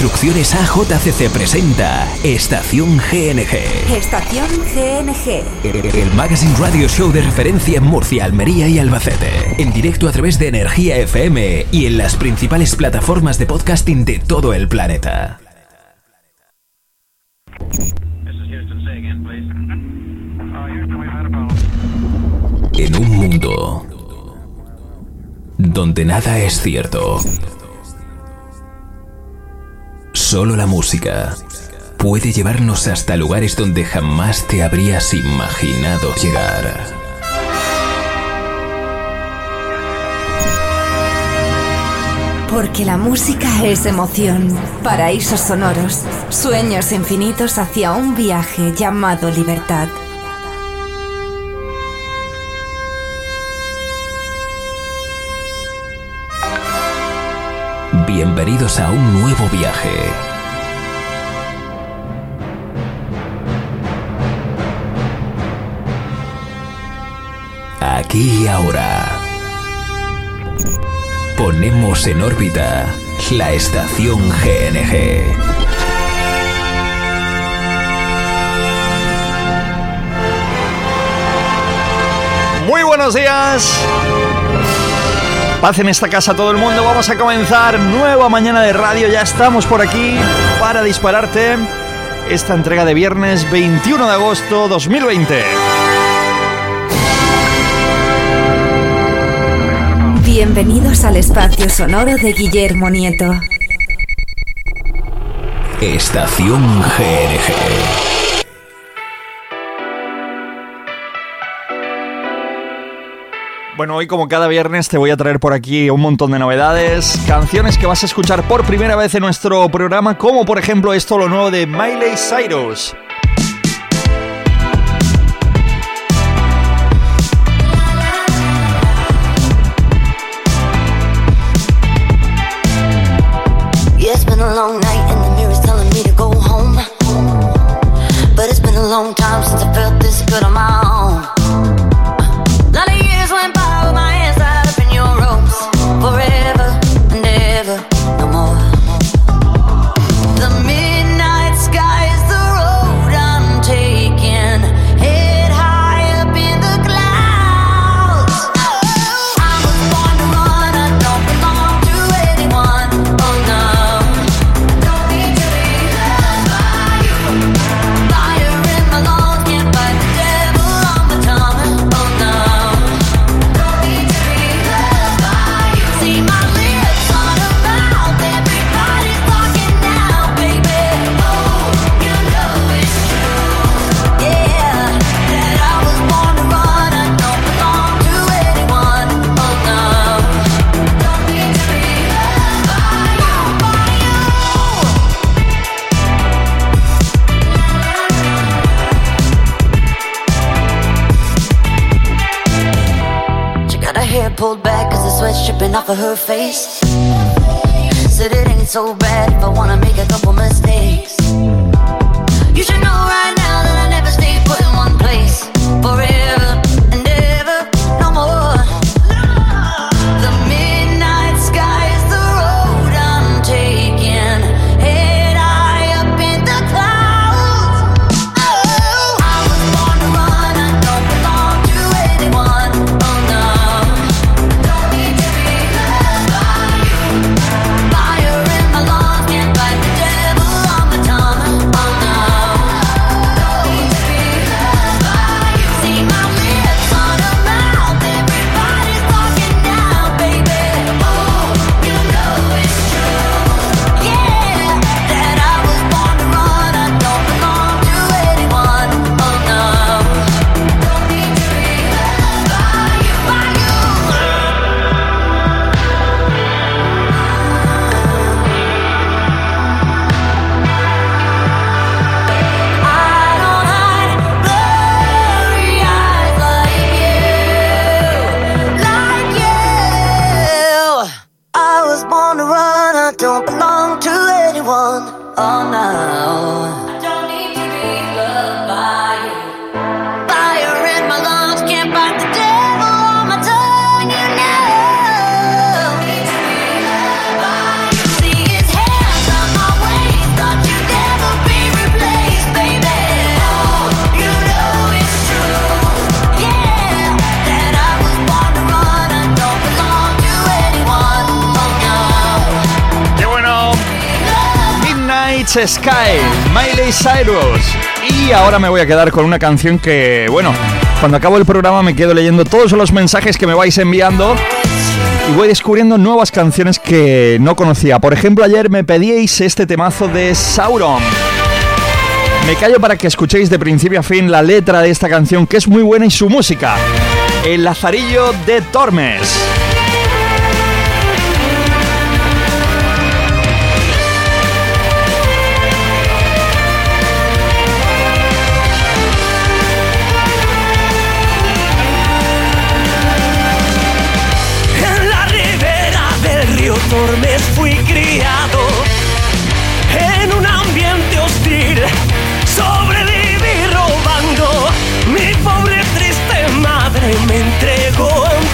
Construcciones AJCC presenta Estación GNG. Estación GNG. El Magazine Radio Show de referencia en Murcia, Almería y Albacete. En directo a través de Energía FM y en las principales plataformas de podcasting de todo el planeta. En un mundo donde nada es cierto. Solo la música puede llevarnos hasta lugares donde jamás te habrías imaginado llegar. Porque la música es emoción, paraísos sonoros, sueños infinitos hacia un viaje llamado libertad. Bienvenidos a un nuevo viaje. Aquí y ahora. Ponemos en órbita la estación GNG. Muy buenos días. Paz en esta casa todo el mundo. Vamos a comenzar nueva mañana de radio. Ya estamos por aquí para dispararte esta entrega de viernes 21 de agosto 2020. Bienvenidos al espacio sonoro de Guillermo Nieto. Estación GNG. Bueno, hoy como cada viernes te voy a traer por aquí un montón de novedades, canciones que vas a escuchar por primera vez en nuestro programa, como por ejemplo esto lo nuevo de Miley Cyrus. Sky, Miley Cyrus. Y ahora me voy a quedar con una canción que, bueno, cuando acabo el programa me quedo leyendo todos los mensajes que me vais enviando y voy descubriendo nuevas canciones que no conocía. Por ejemplo, ayer me pedíais este temazo de Sauron. Me callo para que escuchéis de principio a fin la letra de esta canción que es muy buena y su música. El Lazarillo de Tormes.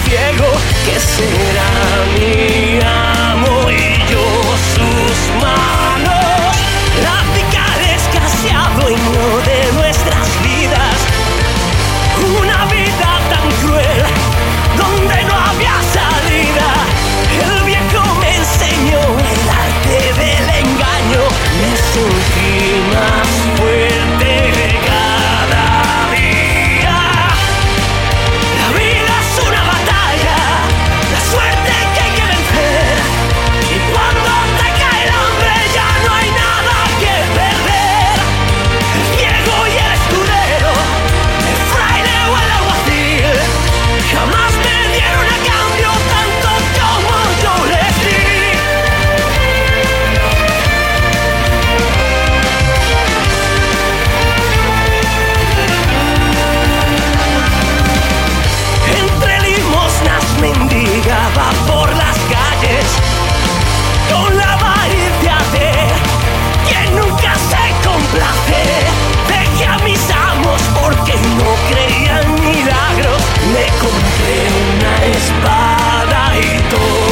ciego que será mío. espada y todo.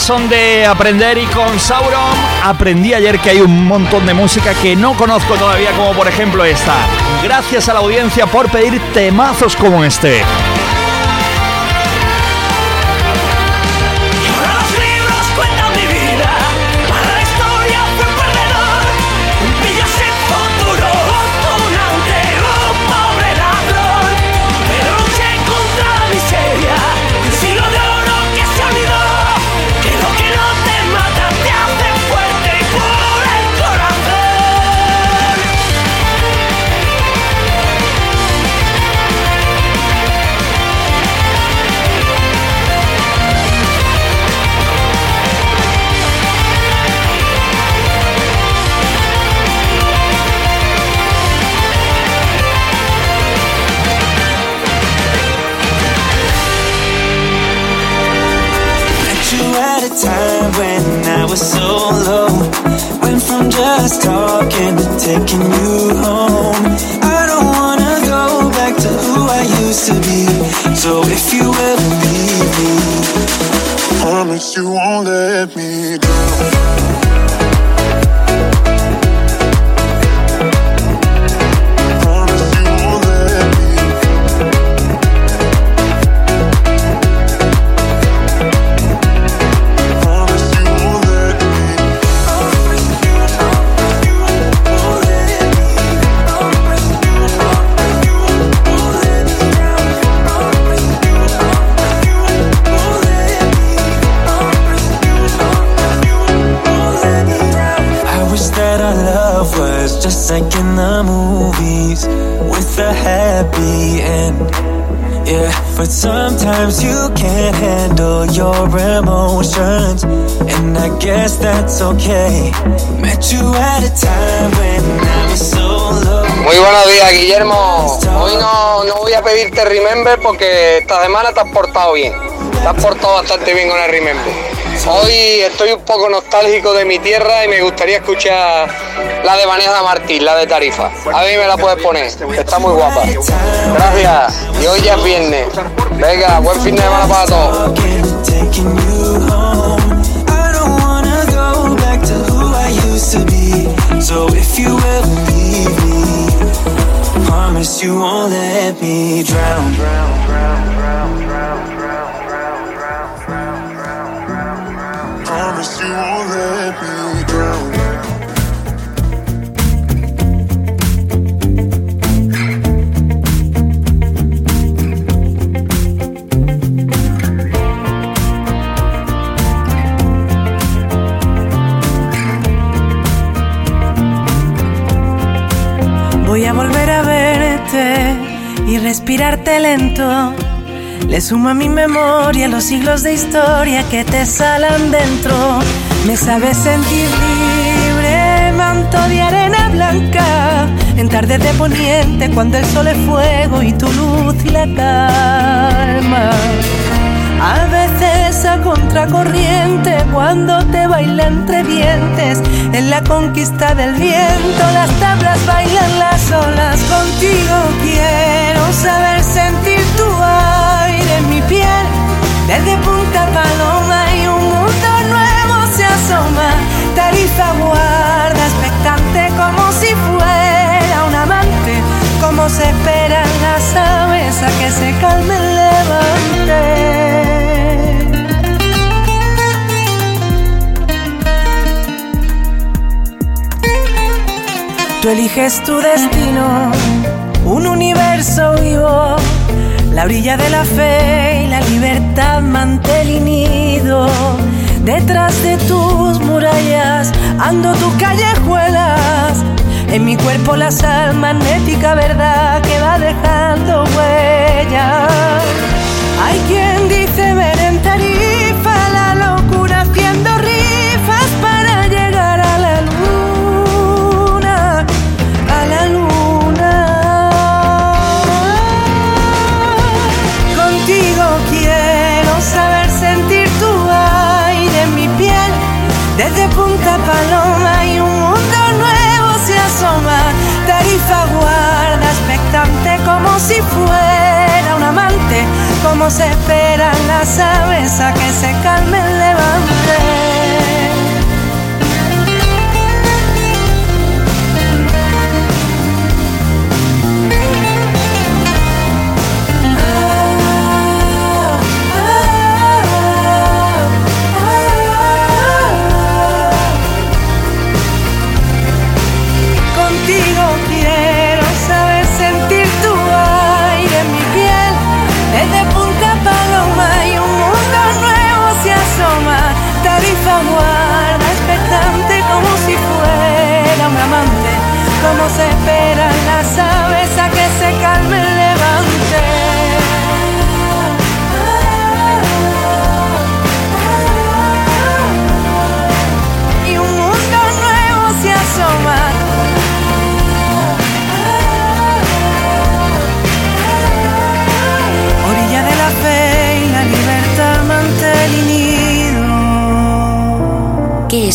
son de aprender y con Sauron aprendí ayer que hay un montón de música que no conozco todavía, como por ejemplo esta. Gracias a la audiencia por pedir temazos como este. Can you Yeah, but sometimes you can't handle your emotions, and I guess that's okay. Met you at a time when I was so low. Muy buenos días, Guillermo. Hoy no, no voy a pedirte Remember porque esta semana te has portado bien. Te has portado bastante bien con el Remember. Hoy estoy un poco nostálgico de mi tierra y me gustaría escuchar la de Vanessa Martín, la de Tarifa. A mí me la puedes poner, está muy guapa. Gracias. Y hoy ya es viernes. Venga, buen fin de semana para todos. You won't let me drown. Respirarte lento. Le sumo a mi memoria los siglos de historia que te salan dentro. Me sabes sentir libre, manto de arena blanca. En tarde de poniente, cuando el sol es fuego y tu luz y la calma. A veces a contracorriente cuando te baila entre dientes En la conquista del viento las tablas bailan las olas. Contigo quiero saber sentir tu aire en mi piel. Desde Punta Paloma y un mundo nuevo se asoma. Tarifa guarda expectante como si fuera un amante. Como se esperan las aves a que se calme el levante Tú eliges tu destino, un universo vivo, la orilla de la fe y la libertad mantel y nido. Detrás de tus murallas ando tus callejuelas, en mi cuerpo la sal magnética verdad que va dejando huellas. Hay quien dice ver en se esperan las aves a que se calme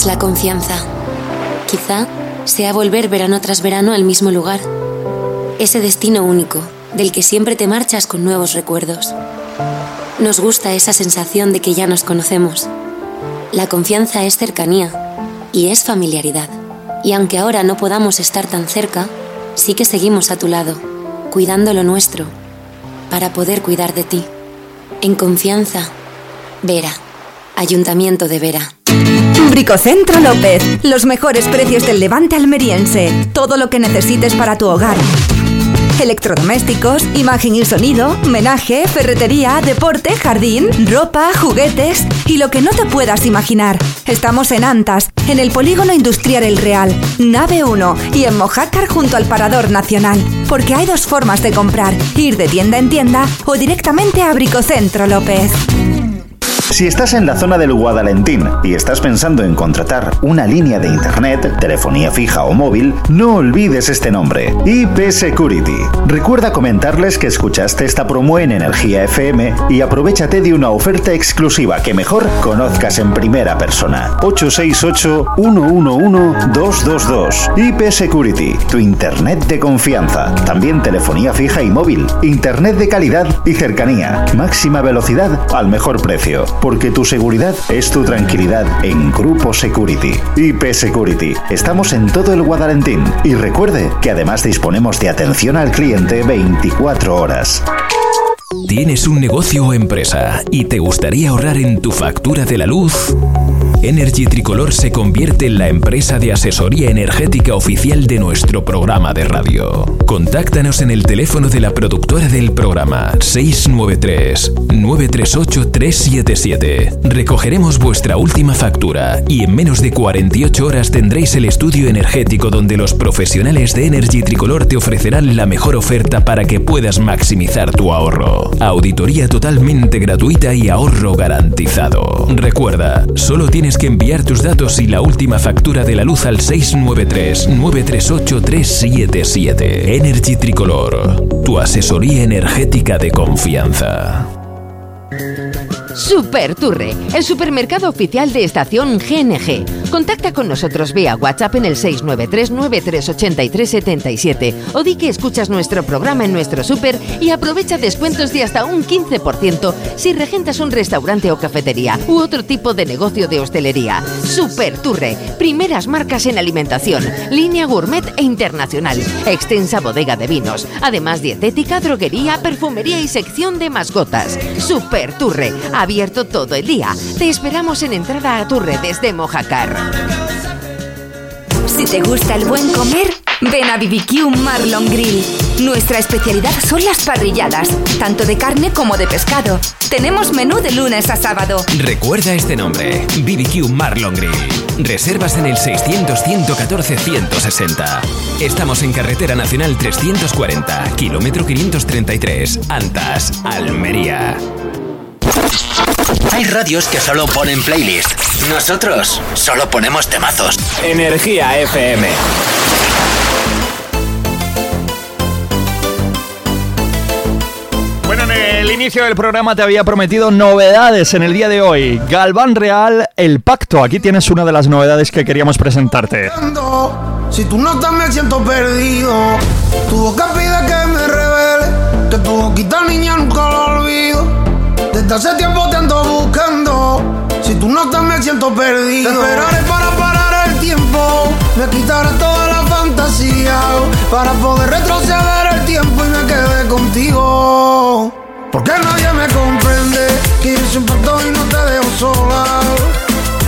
la confianza? Quizá sea volver verano tras verano al mismo lugar. Ese destino único, del que siempre te marchas con nuevos recuerdos. Nos gusta esa sensación de que ya nos conocemos. La confianza es cercanía y es familiaridad. Y aunque ahora no podamos estar tan cerca, sí que seguimos a tu lado, cuidando lo nuestro, para poder cuidar de ti. En confianza, Vera, Ayuntamiento de Vera. Bricocentro López. Los mejores precios del levante almeriense. Todo lo que necesites para tu hogar. electrodomésticos, imagen y sonido, menaje, ferretería, deporte, jardín, ropa, juguetes y lo que no te puedas imaginar. Estamos en Antas, en el Polígono Industrial El Real, Nave 1 y en Mojácar junto al Parador Nacional. Porque hay dos formas de comprar, ir de tienda en tienda o directamente a Bricocentro López. Si estás en la zona del Guadalentín y estás pensando en contratar una línea de internet, telefonía fija o móvil, no olvides este nombre, IP Security. Recuerda comentarles que escuchaste esta promo en Energía FM y aprovechate de una oferta exclusiva que mejor conozcas en primera persona. 868-111-222. IP Security, tu internet de confianza. También telefonía fija y móvil, internet de calidad y cercanía. Máxima velocidad al mejor precio porque tu seguridad es tu tranquilidad en Grupo Security. IP Security. Estamos en todo el Guadalentín y recuerde que además disponemos de atención al cliente 24 horas. ¿Tienes un negocio o empresa y te gustaría ahorrar en tu factura de la luz? Energy Tricolor se convierte en la empresa de asesoría energética oficial de nuestro programa de radio. Contáctanos en el teléfono de la productora del programa 693-938-377. Recogeremos vuestra última factura y en menos de 48 horas tendréis el estudio energético donde los profesionales de Energy Tricolor te ofrecerán la mejor oferta para que puedas maximizar tu ahorro. Auditoría totalmente gratuita y ahorro garantizado. Recuerda, solo tienes que enviar tus datos y la última factura de la luz al 693-938-377. Energy Tricolor, tu asesoría energética de confianza. Super Turre, el supermercado oficial de estación GNG. Contacta con nosotros vía WhatsApp en el 693-938377 o di que escuchas nuestro programa en nuestro super y aprovecha descuentos de hasta un 15% si regentas un restaurante o cafetería u otro tipo de negocio de hostelería. Super Turre, primeras marcas en alimentación, línea gourmet e internacional, extensa bodega de vinos, además dietética, droguería, perfumería y sección de mascotas. Super Turre, abierto todo el día. Te esperamos en entrada a Turre desde Mojacar. Si te gusta el buen comer, ven a BBQ Marlon Grill. Nuestra especialidad son las parrilladas, tanto de carne como de pescado. Tenemos menú de lunes a sábado. Recuerda este nombre, BBQ Marlon Grill. Reservas en el 600-114-160. Estamos en Carretera Nacional 340, kilómetro 533, Antas, Almería. Hay radios que solo ponen playlist. Nosotros solo ponemos temazos. Energía FM. Bueno, en el inicio del programa te había prometido novedades en el día de hoy. Galván Real, El Pacto. Aquí tienes una de las novedades que queríamos presentarte. Si tú no estás me siento perdido. Tu boca pide que me revele. Que tu boquita niña nunca lo olvido. Desde hace tiempo te ando buscando. Si tú no estás me siento perdido. Te esperaré para parar el tiempo. Me quitaré toda la fantasía. Para poder retroceder el tiempo y me quedé contigo. Porque nadie me comprende. Que yo siempre estoy y no te dejo sola.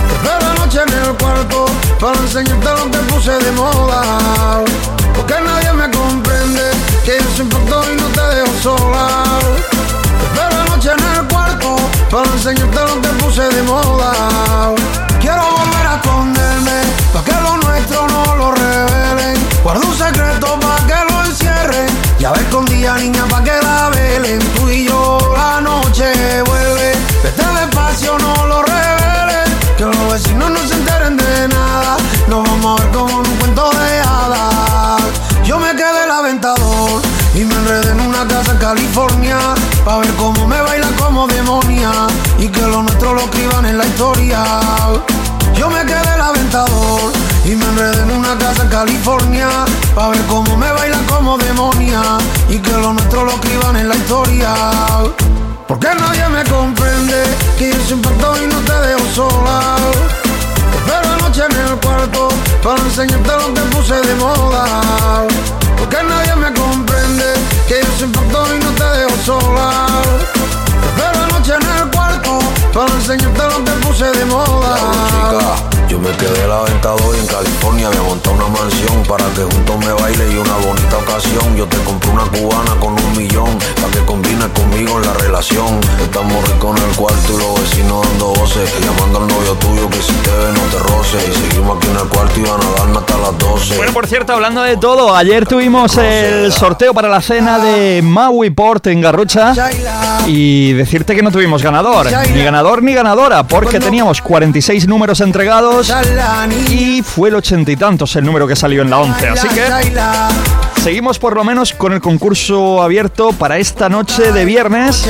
Te espero anoche en el cuarto. Para enseñarte lo que puse de moda. Porque nadie me comprende. Que yo siempre estoy y no te dejo sola. Para enseñarte lo que puse de moda. Quiero volver a esconderme. Pa' que lo nuestro no lo revelen. Guardo un secreto pa' que lo encierren. Ya ves escondida niña pa' que la velen. Tú y yo la noche vuelve. Vete despacio, no lo revelen. Que los vecinos no se enteren de nada. Nos vamos a ver como un cuento de hadas. Yo me quedé el aventador y me enredé en una casa en California. Pa' ver cómo me bailan como demonia. Y que lo nuestro lo escriban en la historia. Yo me quedé el aventador y me enredé en una casa en California. Pa' ver cómo me bailan como demonia. Y que lo nuestro lo escriban en la historia. Porque nadie me comprende que yo siempre estoy y no te dejo sola. Te espero anoche en el cuarto para enseñarte lo que puse de moda. Porque nadie me comprende que yo siempre estoy y no te dejo sola. Espero anoche en el para enseñarte lo que puse de moda. Yo me quedé la venta hoy en California. Me monté una mansión para que juntos me baile y una bonita ocasión. Yo te compré una cubana con un millón para que combines conmigo en la relación. Estamos ricos en el cuarto y los vecinos dando voces. Llamando al novio tuyo que si te ve no te roce. Y seguimos aquí en el cuarto y van a darnos hasta las 12. Bueno, por cierto, hablando de todo, ayer tuvimos el sorteo para la cena de Maui Port en Garrucha y decirte que no tuvimos ganador, ni ganador ni ganadora, porque teníamos 46 números entregados y fue el ochenta y tantos el número que salió en la 11, así que seguimos por lo menos con el concurso abierto para esta noche de viernes.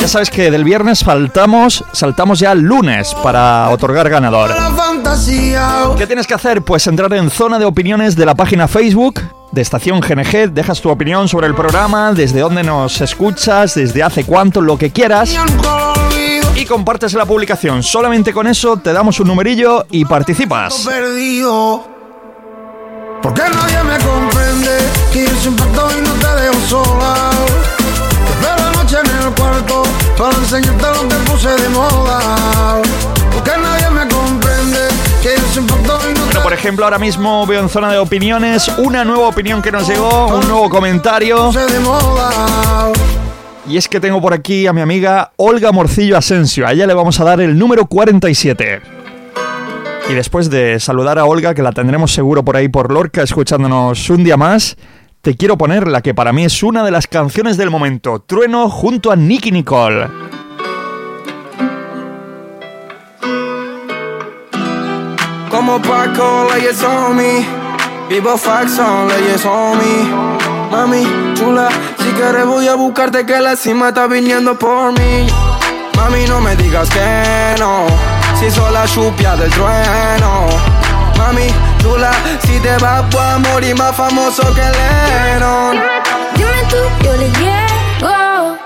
Ya sabes que del viernes faltamos, saltamos ya al lunes para otorgar ganador. ¿Qué tienes que hacer? Pues entrar en zona de opiniones de la página Facebook de Estación GNG, dejas tu opinión sobre el programa, desde dónde nos escuchas, desde hace cuánto, lo que quieras. Y compartes la publicación. Solamente con eso te damos un numerillo y participas. perdido. Porque nadie me comprende que yo siempre estoy y no te dejo sola. Te espero noche en el cuarto para enseñarte lo que puse de moda. Porque nadie me comprende que yo siempre estoy y no Bueno, por ejemplo, ahora mismo veo en zona de opiniones una nueva opinión que nos llegó, un nuevo comentario. puse de moda. Y es que tengo por aquí a mi amiga Olga Morcillo Asensio. A ella le vamos a dar el número 47. Y después de saludar a Olga, que la tendremos seguro por ahí por Lorca escuchándonos un día más, te quiero poner la que para mí es una de las canciones del momento, Trueno junto a Nicky Nicole. Como Paco, leyes on me. Vivo Faxon, leyes on me. Mami, chula, si quieres voy a buscarte que la cima está viniendo por mí. Mami, no me digas que no. Si soy la chupia del trueno. Mami, chula, si te vas a morir más famoso que Lennon. Dime tú, yo le llego.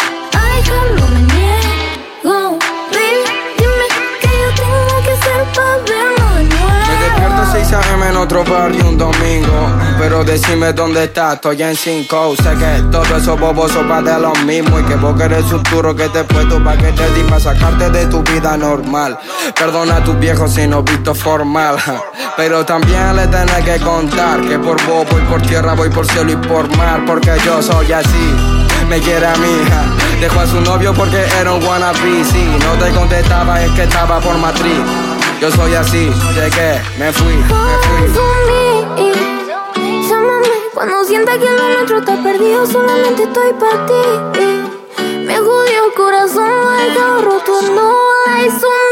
6 a.m. en otro barrio un domingo. Pero decime dónde estás, estoy en 5. Sé que todos esos bobos son de lo mismo. Y que vos querés un turro que te puesto pa' que te di sacarte de tu vida normal. Perdona a tus viejos si no visto formal. Pero también le tenés que contar que por vos voy por tierra, voy por cielo y por mar. Porque yo soy así. Me quiere a mi hija, dejó a su novio porque era un wannabe. Si no te contestaba, es que estaba por matriz. Yo soy así, llegué, me fui, me fui. Llámame cuando sienta que lo nuestro está perdido, solamente estoy para ti. Me jodió el corazón, lo roto, no on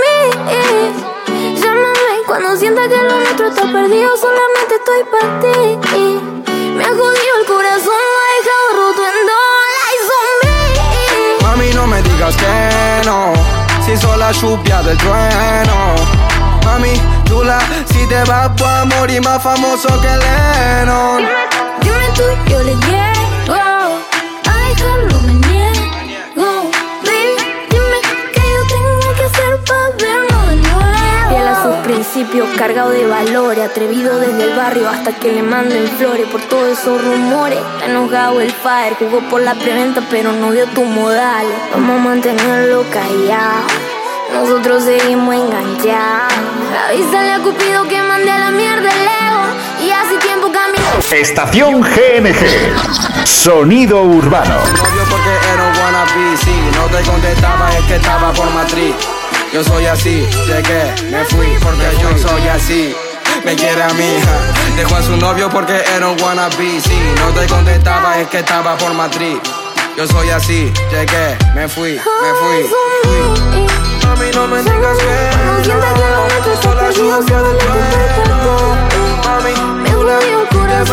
me. Llámame cuando sienta que lo nuestro está perdido, solamente estoy para ti. Me jodió el corazón, lo roto, no on me. Mami, no me digas que no, si soy la chupia del trueno. Mami, chula, si te vas a morir más famoso que Lennon. Dime tú, yo le llego. A dejarlo me niego. Baby, dime que yo tengo que hacer para verlo de nuevo. Fiel a sus principios, cargado de valores, atrevido desde el barrio hasta que le manden flores por todos esos rumores. Está enojado el fire, jugó por la preventa, pero no dio tu modales. Vamos a mantenerlo callado. Nosotros seguimos enganchados. Avísale a Cupido que mande a la mierda el ego. Y hace tiempo cambió. Estación GNG. Sonido urbano. novio porque era un wannabe no te contestaba es que estaba por matriz Yo soy así, llegué, me fui porque yo soy así me quiere a mi hija Dejó a su novio porque era un wannabe Si no te contestaba es que estaba por matriz Yo soy así, llegué, me fui, me fui Mami no me digas que no Soy la lluvia del Mami, tú la te vas a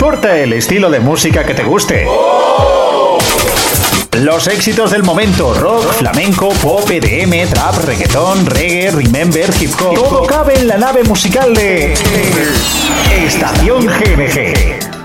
importa el estilo de música que te guste. Los éxitos del momento, rock, flamenco, pop, EDM, trap, reggaetón, reggae, remember, hip hop. Todo cabe en la nave musical de Estación GNG.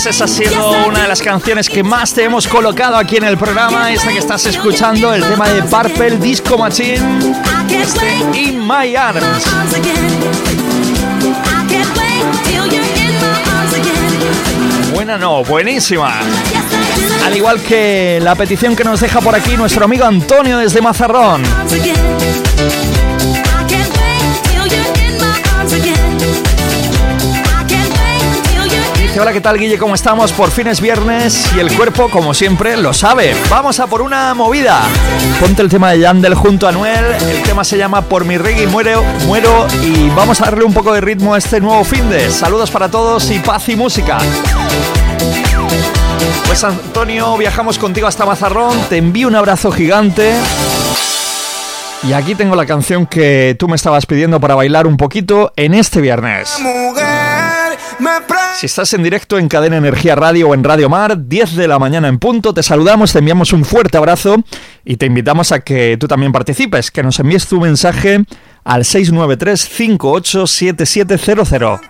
Últimos meses ha sido una de las canciones que más te hemos colocado aquí en el programa. Esta que estás escuchando, el tema de Purple Disco Machine, este In My Arms. Buena no, buenísima. Al igual que la petición que nos deja por aquí nuestro amigo Antonio desde Mazarrón. Hola, ¿qué tal Guille? ¿Cómo estamos? Por fin es viernes y el cuerpo, como siempre, lo sabe. Vamos a por una movida. Ponte el tema de Yandel junto a Noel. El tema se llama Por mi reggae muero, muero y vamos a darle un poco de ritmo a este nuevo fin de. Saludos para todos y paz y música. Pues Antonio, viajamos contigo hasta Mazarrón, te envío un abrazo gigante. Y aquí tengo la canción que tú me estabas pidiendo para bailar un poquito en este viernes. Si estás en directo en Cadena Energía Radio o en Radio Mar, 10 de la mañana en punto, te saludamos, te enviamos un fuerte abrazo y te invitamos a que tú también participes, que nos envíes tu mensaje al 693 587700.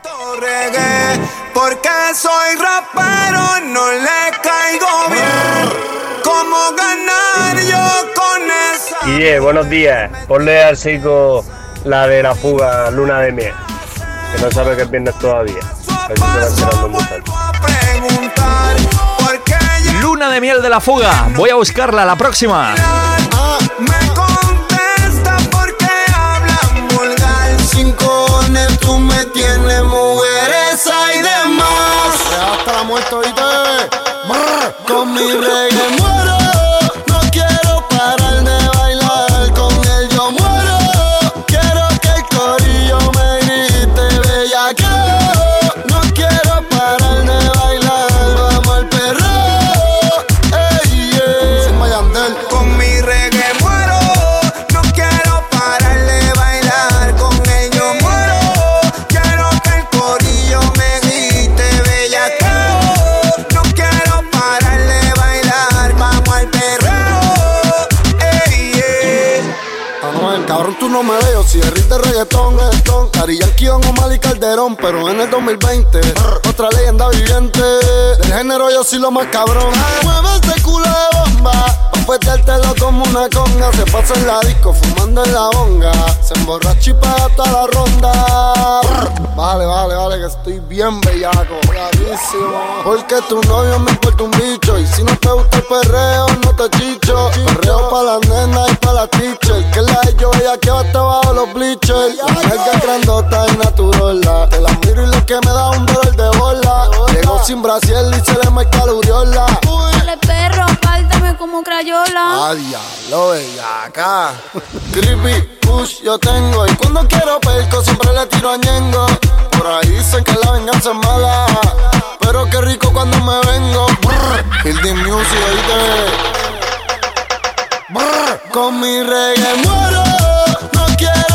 Porque soy rapero, no le caigo bien. ¿Cómo ganar yo con esa? Guille, buenos días. Ponle al psico la de la fuga Luna de Miel. Que no sabe que es viernes todavía. Luna de miel de la fuga. Voy a buscarla la próxima. Me contesta porque hablan vulgar. Sin cojones tú me tienes mujeres hay de más. Hasta la muerte, oíste. Brr, Con mi reggae derrite de reggaetón, reggaetón. Dari Yankee, Don Omar y Calderón. Pero en el 2020, otra leyenda viviente. Del género yo soy lo más cabrón. Mueve ese culo de bomba. Pa' petértelo como una conga. Se pasa en la disco fumando en la bonga. Se emborracha y paga toda la ronda. Vale, vale, vale, que estoy bien bellaco. Bravísimo. Porque tu novio me importa un bicho. Y si no te gusta el perreo, no te chicho. Perreo pa' las nenas y pa' las teachers. Que la de yo ella que va hasta bajo los bleachers. Grandota y naturola. Te la miro y lo que me da un dolor de bola. Llegó sin brasiel y se le marca la uriola. Dale perro, apártame como crayola. Ah, diablo, bellaca. Creepy, push, yo tengo. Y cuando quiero perco, siempre le tiro a Ñengo. Por ahí dicen que la venganza es mala. Pero qué rico cuando me vengo. Brr, Music, oíste. Brr, Con mi reggae muero. No quiero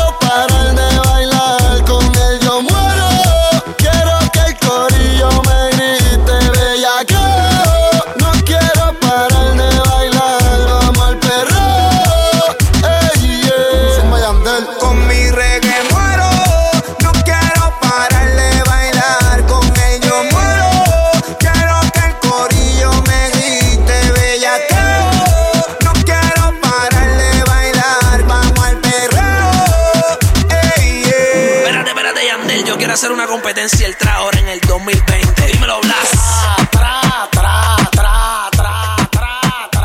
hacer una competencia el tra ahora en el 2020. Dímelo, Blas.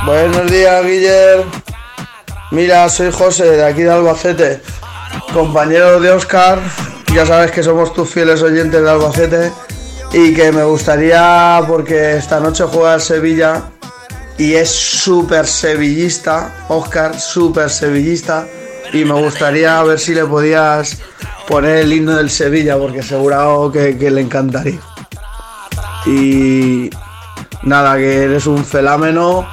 Buenos días, Guiller. Mira, soy José, de aquí de Albacete, compañero de Oscar. Ya sabes que somos tus fieles oyentes de Albacete. Y que me gustaría, porque esta noche juega el Sevilla y es súper sevillista, Oscar, súper sevillista. Y me gustaría ver si le podías poner el himno del Sevilla, porque seguro que, le encantaría. Y nada, que eres un felámeno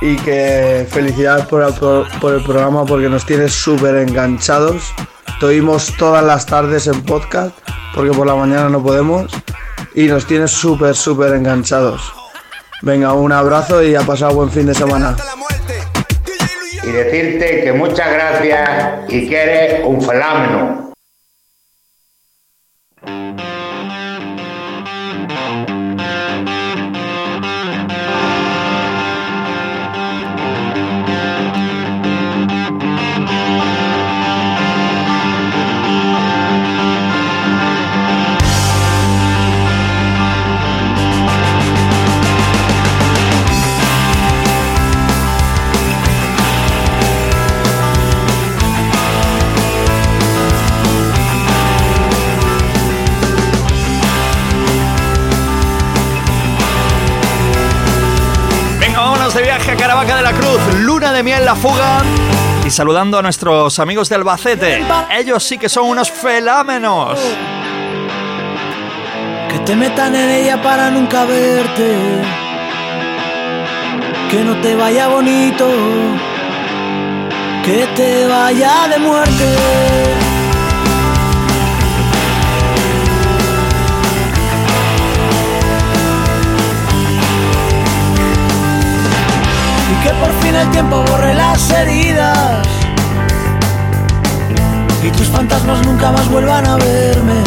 y que felicidades por el, por- el programa porque nos tienes súper enganchados. Te oímos todas las tardes en podcast porque por la mañana no podemos y nos tienes súper, súper enganchados. Venga, un abrazo y a pasar buen fin de semana. y decirte que muchas gracias y que eres un fenómeno. Caravaca de la Cruz, luna de miel la fuga. Y saludando a nuestros amigos de Albacete. Ellos sí que son unos felámenos. Que te metan en ella para nunca verte. Que no te vaya bonito. Que te vaya de muerte. Que por fin el tiempo borre las heridas. Y tus fantasmas nunca más vuelvan a verme.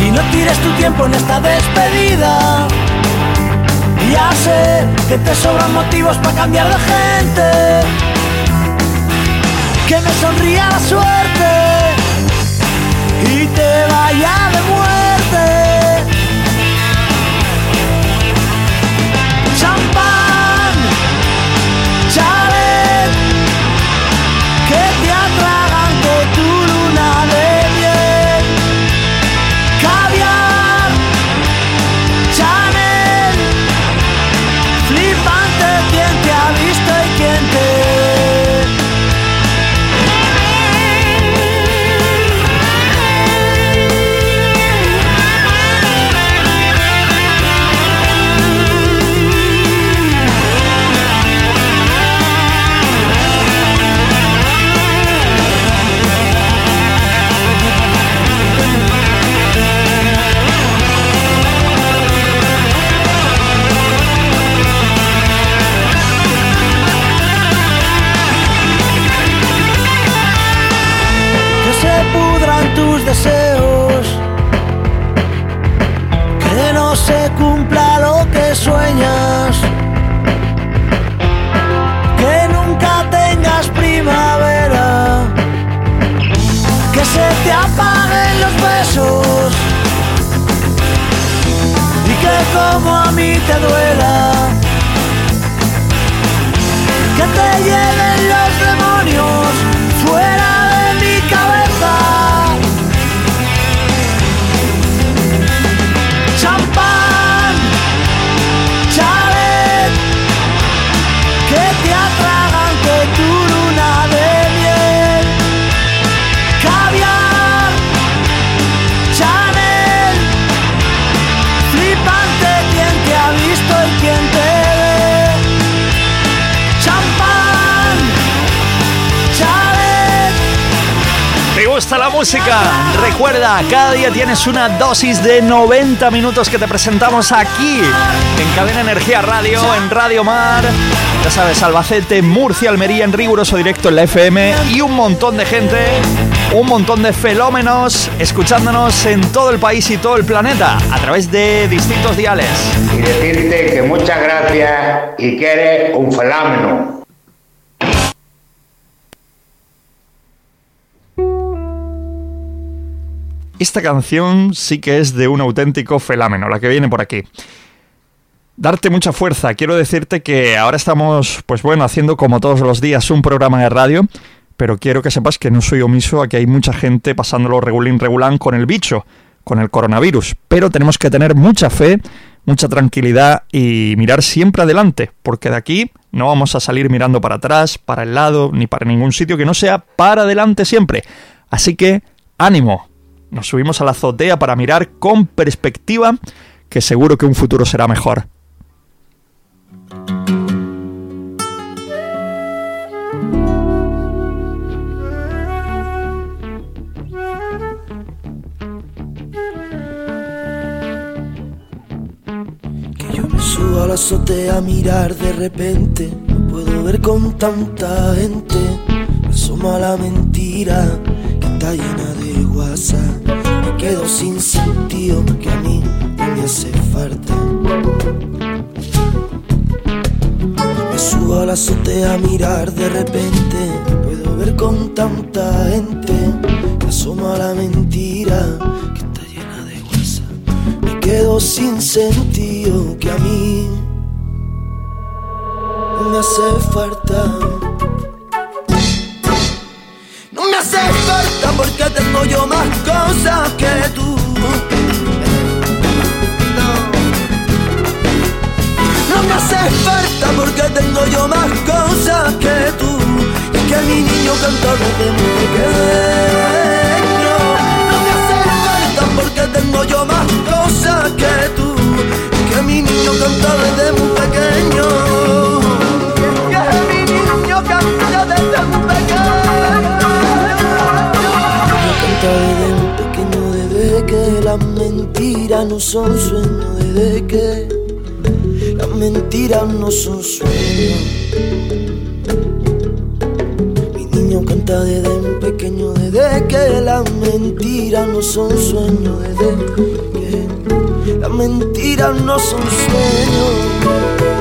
Y no tires tu tiempo en esta despedida. Ya sé que te sobran motivos para cambiar de gente. Que me sonría la suerte y te vaya de muerte. Cada día tienes una dosis de 90 minutos que te presentamos aquí en Cadena Energía Radio, en Radio Mar. Ya sabes, Albacete, Murcia, Almería, en riguroso directo en la FM y un montón de gente, un montón de fenómenos escuchándonos en todo el país y todo el planeta a través de distintos diales. Y decirte que muchas gracias y que eres un fenómeno. Esta canción sí que es de un auténtico felámeno, la que viene por aquí. Darte mucha fuerza. Quiero decirte que ahora estamos, pues bueno, haciendo como todos los días un programa de radio, pero quiero que sepas que no soy omiso a que hay mucha gente pasándolo regulín regulán con el bicho, con el coronavirus. Pero tenemos que tener mucha fe, mucha tranquilidad y mirar siempre adelante, porque de aquí no vamos a salir mirando para atrás, para el lado, ni para ningún sitio que no sea para adelante siempre. Así que, ánimo. Nos subimos a la azotea para mirar con perspectiva que seguro que un futuro será mejor. Me subo a la azotea a mirar de repente. No puedo ver con tanta gente. Asoma la mentira que está llena de guasa. Me quedo sin sentido que a mí no me hace falta. Me subo a la azotea a mirar de repente. Puedo ver con tanta gente. Me asoma la mentira que está llena de guasa. Me quedo sin sentido que a mí no me hace falta. Tengo yo más cosas que tú. No. haces falta porque tengo yo más cosas que tú. Y que mi niño canta desde muy pequeño. No me haces falta porque tengo yo más cosas que tú. Y que mi niño canta desde muy pequeño. Desde muy pequeño, desde que las mentiras no son sueños, desde que las mentiras no son sueños. Mi niño canta desde un pequeño, desde que las mentiras no son sueños, desde que las mentiras no son sueños.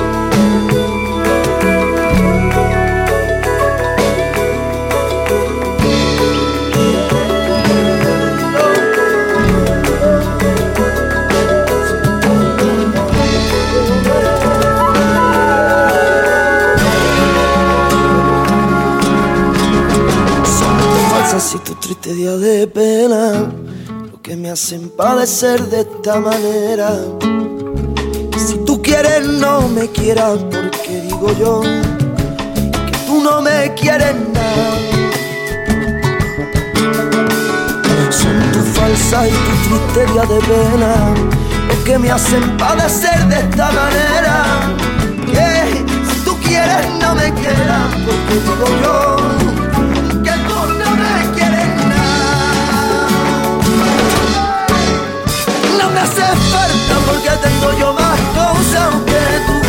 De pena, lo que me hacen padecer de esta manera. Si tú quieres, no me quieras, porque digo yo que tú no me quieres nada. Son tu falsa y tu triste de pena, lo que me hacen padecer de esta manera. Si tú quieres, no me quieras, porque digo yo hace falta porque tengo yo más cosas que tú.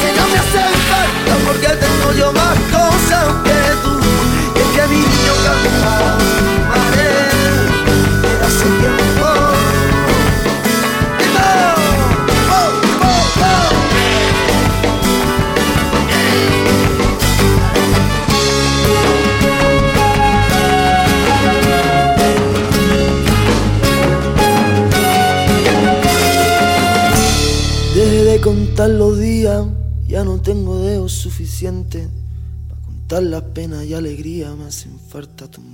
Que no me hace falta porque tengo yo más cosas que tú. Y es que mi niño canta. Los días, ya no tengo dedos suficientes. Para contar las penas y alegría, me hacen falta tus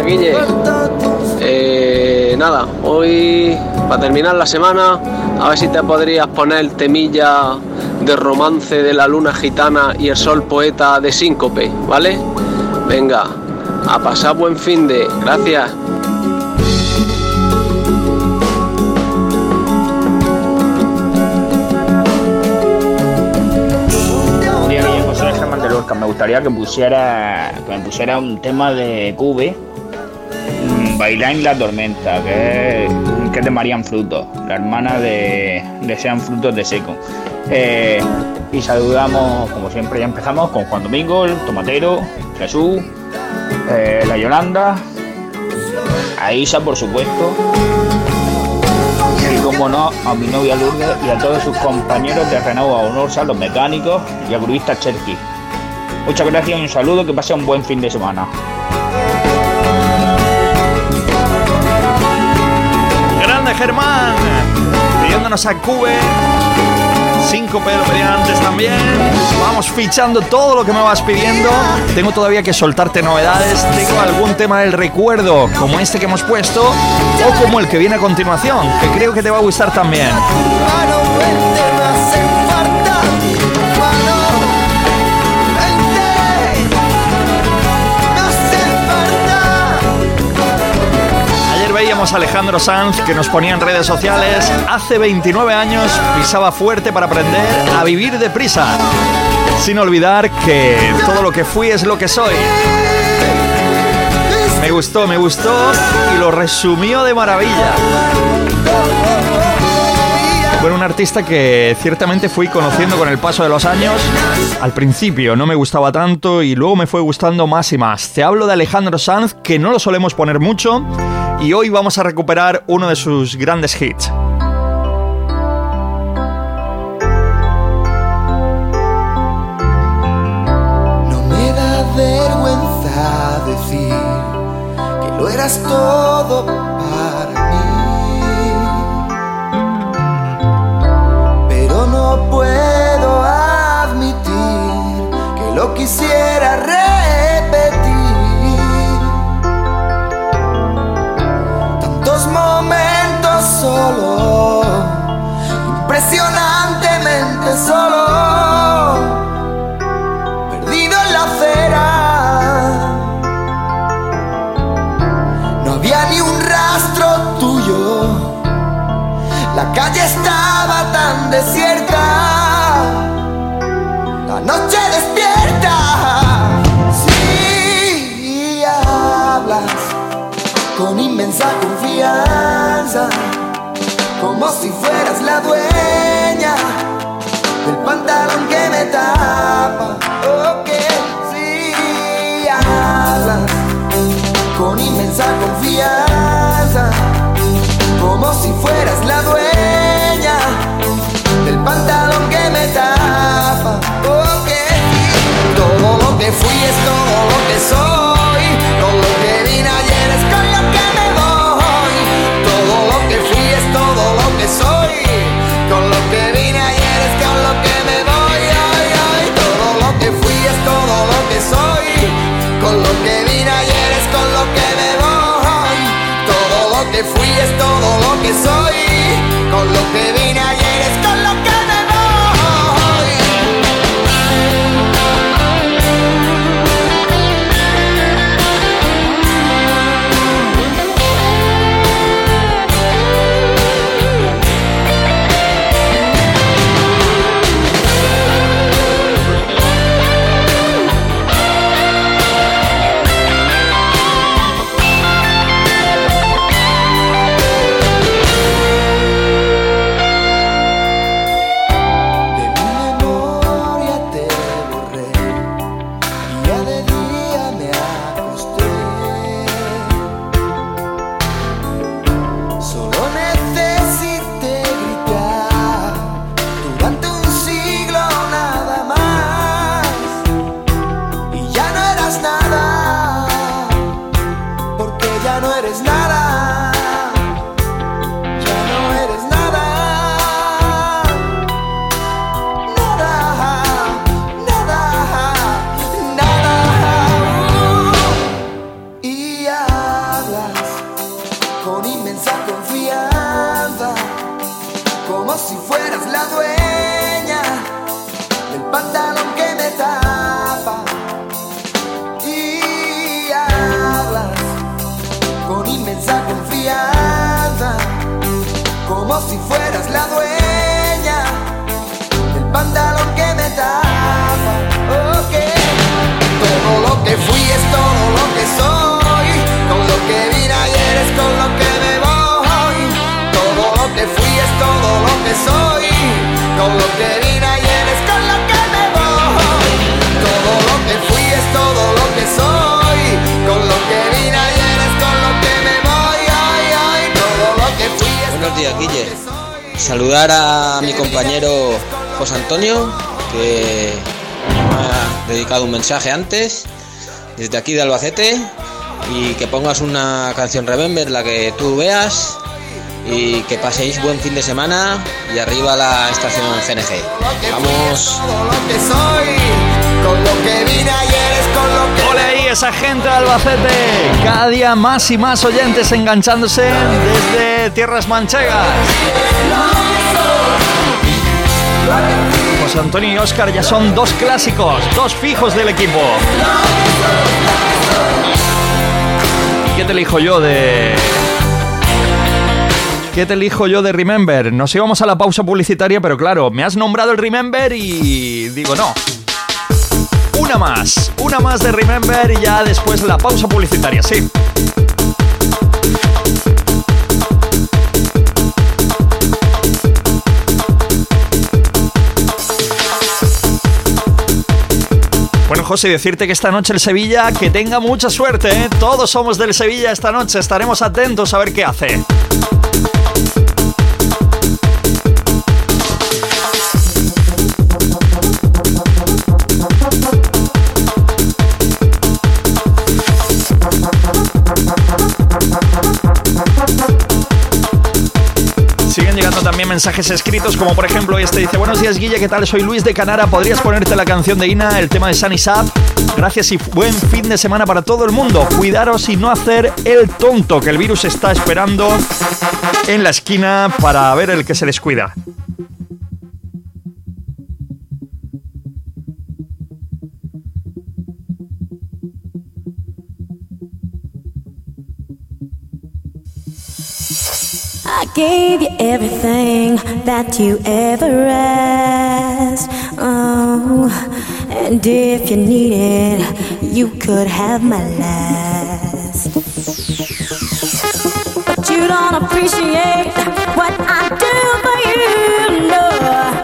Guille. Eh, nada, hoy para terminar la semana, a ver si te podrías poner temilla de romance de la luna gitana y el sol poeta de síncope, ¿vale? Venga, a pasar buen fin de. Gracias. me gustaría que pusiera que me pusiera un tema de Cube Bailar en la tormenta que es, que de Marian Frutos la hermana de, de Sean Frutos de Seco eh, y saludamos como siempre ya empezamos con Juan Domingo el Tomatero Jesús eh, la Yolanda a Isa por supuesto y como no a mi novia Lourdes y a todos sus compañeros de Renova Honorsa, los mecánicos y a gruista Cherky. Muchas gracias y un saludo, que pase un buen fin de semana. Germán, pidiéndonos a Cube. Cinco Pedro pedían antes también. Vamos fichando todo lo que me vas pidiendo. Tengo todavía que soltarte novedades. Tengo algún tema del recuerdo, como este que hemos puesto, o como el que viene a continuación, que creo que te va a gustar también. Alejandro Sanz que nos ponía en redes sociales, hace 29 años pisaba fuerte para aprender a vivir deprisa, sin olvidar que todo lo que fui es lo que soy. Me gustó, me gustó y lo resumió de maravilla. Bueno, un artista que ciertamente fui conociendo con el paso de los años. Al principio no me gustaba tanto y luego me fue gustando más y más. Te hablo de Alejandro Sanz, que no lo solemos poner mucho, y hoy vamos a recuperar uno de sus grandes hits. lo que veo. mensaje antes, desde aquí de Albacete, y que pongas una canción Remember, la que tú veas, y que paséis buen fin de semana y arriba la estación GNG. Vamos. Hola ahí esa gente de Albacete, cada día más y más oyentes enganchándose desde tierras manchegas. Antonio y Oscar ya son dos clásicos, dos fijos del equipo. ¿Y qué te elijo yo de.? ¿Qué te elijo yo de Remember? Nos íbamos a la pausa publicitaria, pero claro, me has nombrado el Remember y digo no. Una más, una más de Remember y ya después la pausa publicitaria, sí. José, decirte que esta noche el Sevilla, que tenga mucha suerte. ¿eh? Todos somos del Sevilla esta noche, estaremos atentos a ver qué hace. también mensajes escritos, como por ejemplo este dice, buenos días Guille, ¿qué tal? Soy Luis de Canara, ¿podrías ponerte la canción de Ina, el tema de Sunny Sap? Gracias y buen fin de semana para todo el mundo. Cuidaros y no hacer el tonto, que el virus está esperando en la esquina para ver el que se descuida. I gave you everything that you ever asked. Oh, and if you need it, you could have my last. But you don't appreciate what I do for you, no.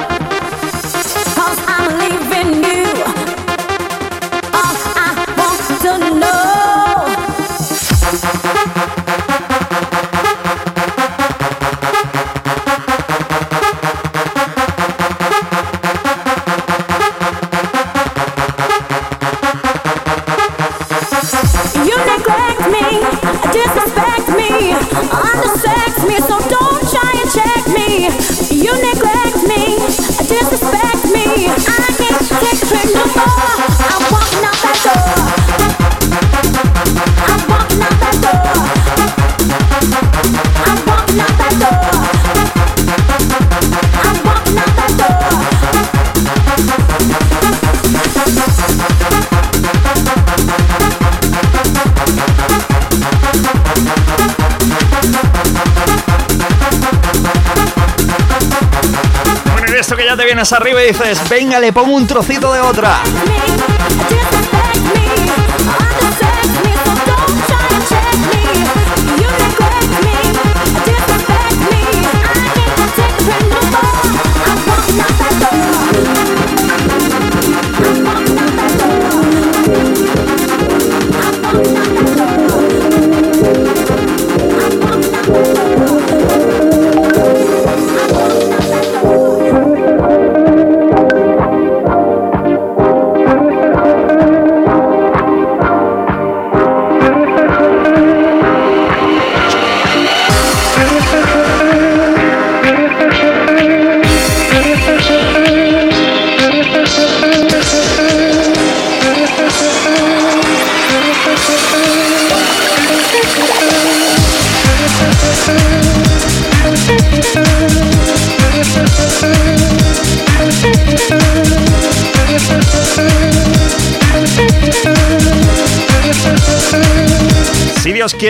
Vienes arriba y dices, venga, le pongo un trocito de otra.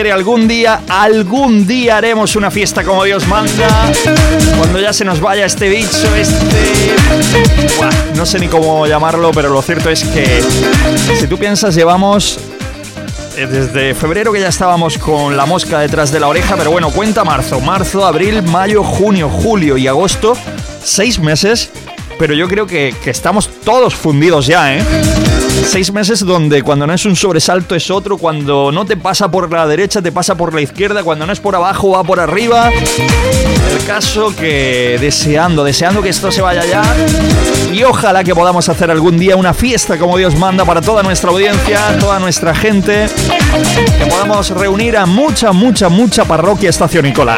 Quiere algún día, algún día haremos una fiesta como Dios manda. Cuando ya se nos vaya este bicho, este... No sé ni cómo llamarlo, pero lo cierto es que si tú piensas, llevamos eh, desde febrero que ya estábamos con la mosca detrás de la oreja, pero bueno, cuenta marzo, marzo, abril, mayo, junio, julio y agosto, seis meses, pero yo creo que, que estamos todos fundidos ya, ¿eh? Seis meses donde cuando no es un sobresalto es otro, cuando no te pasa por la derecha te pasa por la izquierda, cuando no es por abajo va por arriba. El caso que deseando, deseando que esto se vaya ya y ojalá que podamos hacer algún día una fiesta como Dios manda para toda nuestra audiencia, toda nuestra gente, que podamos reunir a mucha, mucha, mucha parroquia Estación Nicolá.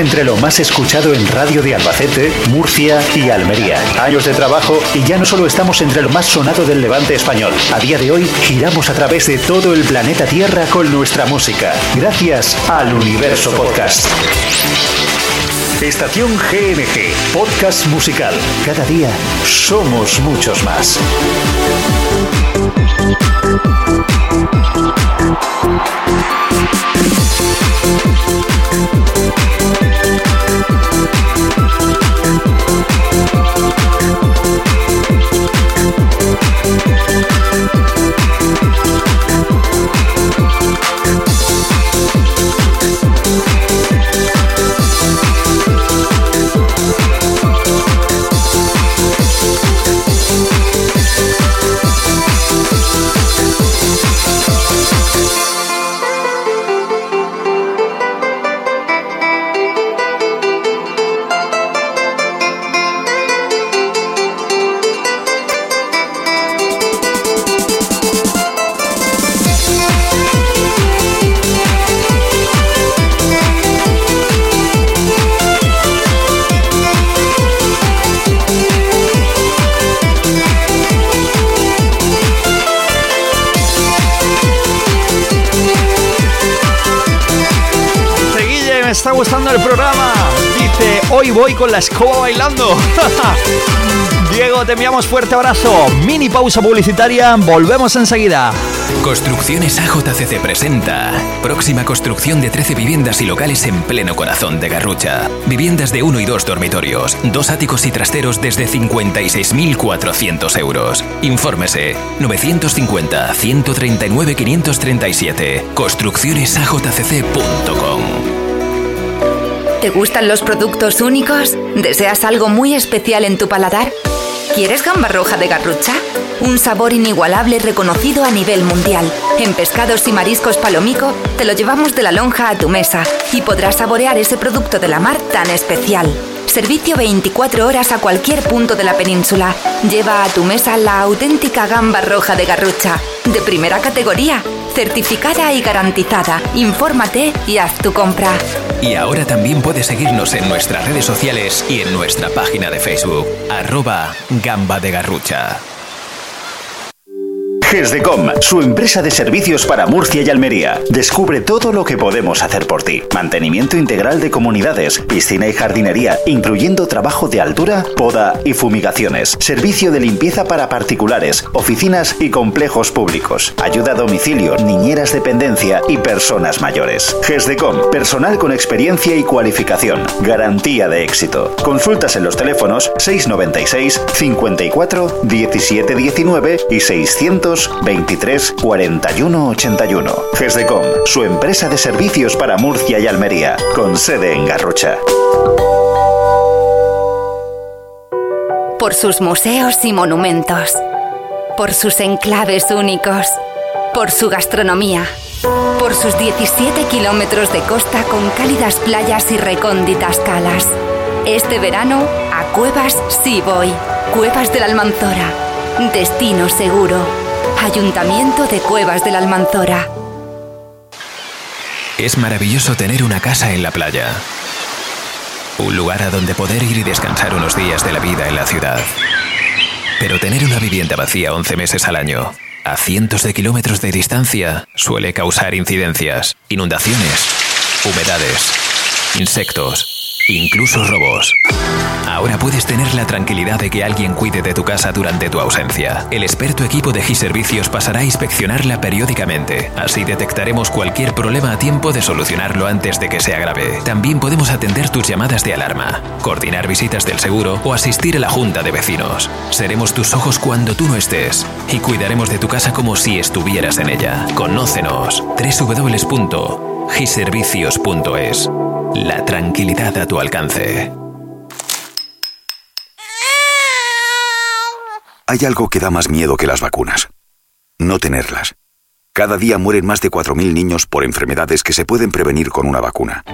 entre lo más escuchado en radio de Albacete, Murcia y Almería. Años de trabajo y ya no solo estamos entre lo más sonado del levante español. A día de hoy giramos a través de todo el planeta Tierra con nuestra música, gracias al Universo Podcast. Estación GNG, podcast musical. Cada día somos muchos más. La escoba bailando. Diego, te enviamos fuerte abrazo. Mini pausa publicitaria, volvemos enseguida. Construcciones AJCC presenta próxima construcción de 13 viviendas y locales en pleno corazón de Garrucha. Viviendas de 1 y 2 dormitorios, dos áticos y trasteros desde 56.400 euros. Infórmese 950 139 537 construccionesajcc.com. ¿Te gustan los productos únicos? ¿Deseas algo muy especial en tu paladar? ¿Quieres gamba roja de garrucha? Un sabor inigualable reconocido a nivel mundial. En Pescados y Mariscos Palomico te lo llevamos de la lonja a tu mesa y podrás saborear ese producto de la mar tan especial. Servicio 24 horas a cualquier punto de la península. Lleva a tu mesa la auténtica gamba roja de garrucha, de primera categoría, certificada y garantizada. Infórmate y haz tu compra. Y ahora también puedes seguirnos en nuestras redes sociales y en nuestra página de Facebook, arroba gamba de garrucha. GESDECOM, su empresa de servicios para Murcia y Almería. Descubre todo lo que podemos hacer por ti. Mantenimiento integral de comunidades, piscina y jardinería, incluyendo trabajo de altura, poda y fumigaciones. Servicio de limpieza para particulares, oficinas y complejos públicos. Ayuda a domicilio, niñeras dependencia y personas mayores. GESDECOM, personal con experiencia y cualificación. Garantía de éxito. Consultas en los teléfonos 696 54 17 19 y 600 23 41 81. GESDECOM, su empresa de servicios para Murcia y Almería, con sede en Garrocha. Por sus museos y monumentos. Por sus enclaves únicos. Por su gastronomía. Por sus 17 kilómetros de costa con cálidas playas y recónditas calas. Este verano, a Cuevas sí voy. Cuevas de la Almanzora. Destino seguro. Ayuntamiento de Cuevas de la Almanzora. Es maravilloso tener una casa en la playa. Un lugar a donde poder ir y descansar unos días de la vida en la ciudad. Pero tener una vivienda vacía 11 meses al año, a cientos de kilómetros de distancia, suele causar incidencias, inundaciones, humedades, insectos, incluso robos. Ahora puedes tener la tranquilidad de que alguien cuide de tu casa durante tu ausencia. El experto equipo de G-Servicios pasará a inspeccionarla periódicamente. Así detectaremos cualquier problema a tiempo de solucionarlo antes de que sea grave. También podemos atender tus llamadas de alarma, coordinar visitas del seguro o asistir a la junta de vecinos. Seremos tus ojos cuando tú no estés y cuidaremos de tu casa como si estuvieras en ella. Conócenos www.giservicios.es. La tranquilidad a tu alcance. Hay algo que da más miedo que las vacunas. No tenerlas. Cada día mueren más de 4.000 niños por enfermedades que se pueden prevenir con una vacuna.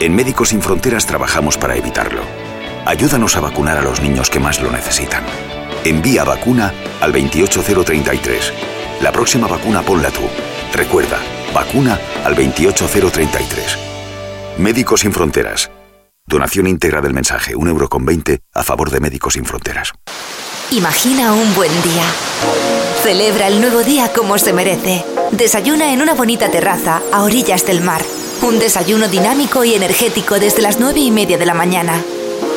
En Médicos Sin Fronteras trabajamos para evitarlo. Ayúdanos a vacunar a los niños que más lo necesitan. Envía vacuna al 28033. La próxima vacuna ponla tú. Recuerda, Vacuna al 28033. Médicos Sin Fronteras. Donación íntegra del mensaje, un euro con 20 a favor de Médicos Sin Fronteras. Imagina un buen día. Celebra el nuevo día como se merece. Desayuna en una bonita terraza a orillas del mar. Un desayuno dinámico y energético desde las 9 y media de la mañana.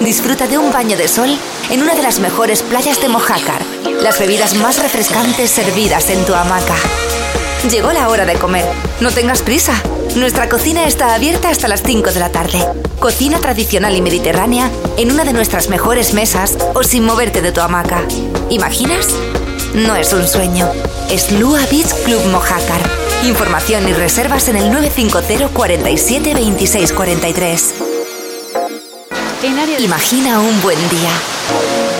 Disfruta de un baño de sol en una de las mejores playas de Mojácar. Las bebidas más refrescantes servidas en tu hamaca. Llegó la hora de comer. No tengas prisa. Nuestra cocina está abierta hasta las 5 de la tarde. Cocina tradicional y mediterránea en una de nuestras mejores mesas o sin moverte de tu hamaca. ¿Imaginas? No es un sueño. Es Lua Beach Club Mojácar. Información y reservas en el 950 47 26 43. Imagina un buen día.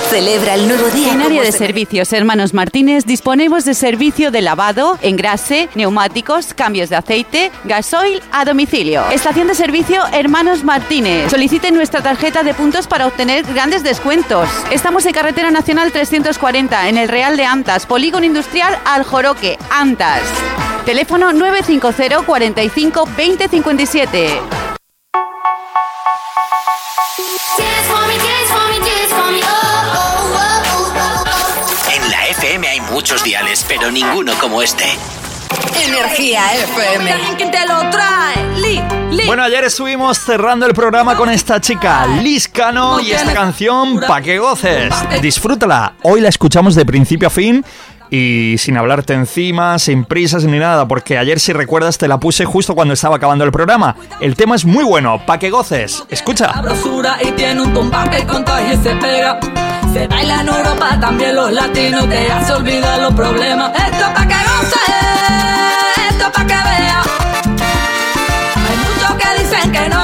Celebra el nuevo día. En área de se- servicios Hermanos Martínez disponemos de servicio de lavado, engrase, neumáticos, cambios de aceite, gasoil a domicilio. Estación de servicio Hermanos Martínez. Solicite nuestra tarjeta de puntos para obtener grandes descuentos. Estamos en Carretera Nacional 340 en el Real de Antas, Polígono Industrial Aljoroque, Antas. Teléfono 950 45 20 57. En la FM hay muchos diales, pero ninguno como este. Energía FM. ¿Quién te lo trae? Li, li. Bueno, ayer estuvimos cerrando el programa con esta chica, Liz Cano, y esta canción, Pa' que goces. Disfrútala. Hoy la escuchamos de principio a fin y sin hablarte encima, sin prisas ni nada, porque ayer, si recuerdas, te la puse justo cuando estaba acabando el programa. El tema es muy bueno, Pa' que goces. Escucha. se baila en Europa, también los latinos te hace olvidar los problemas. Esto pa' que goce, esto pa' que vea. Hay muchos que dicen que no,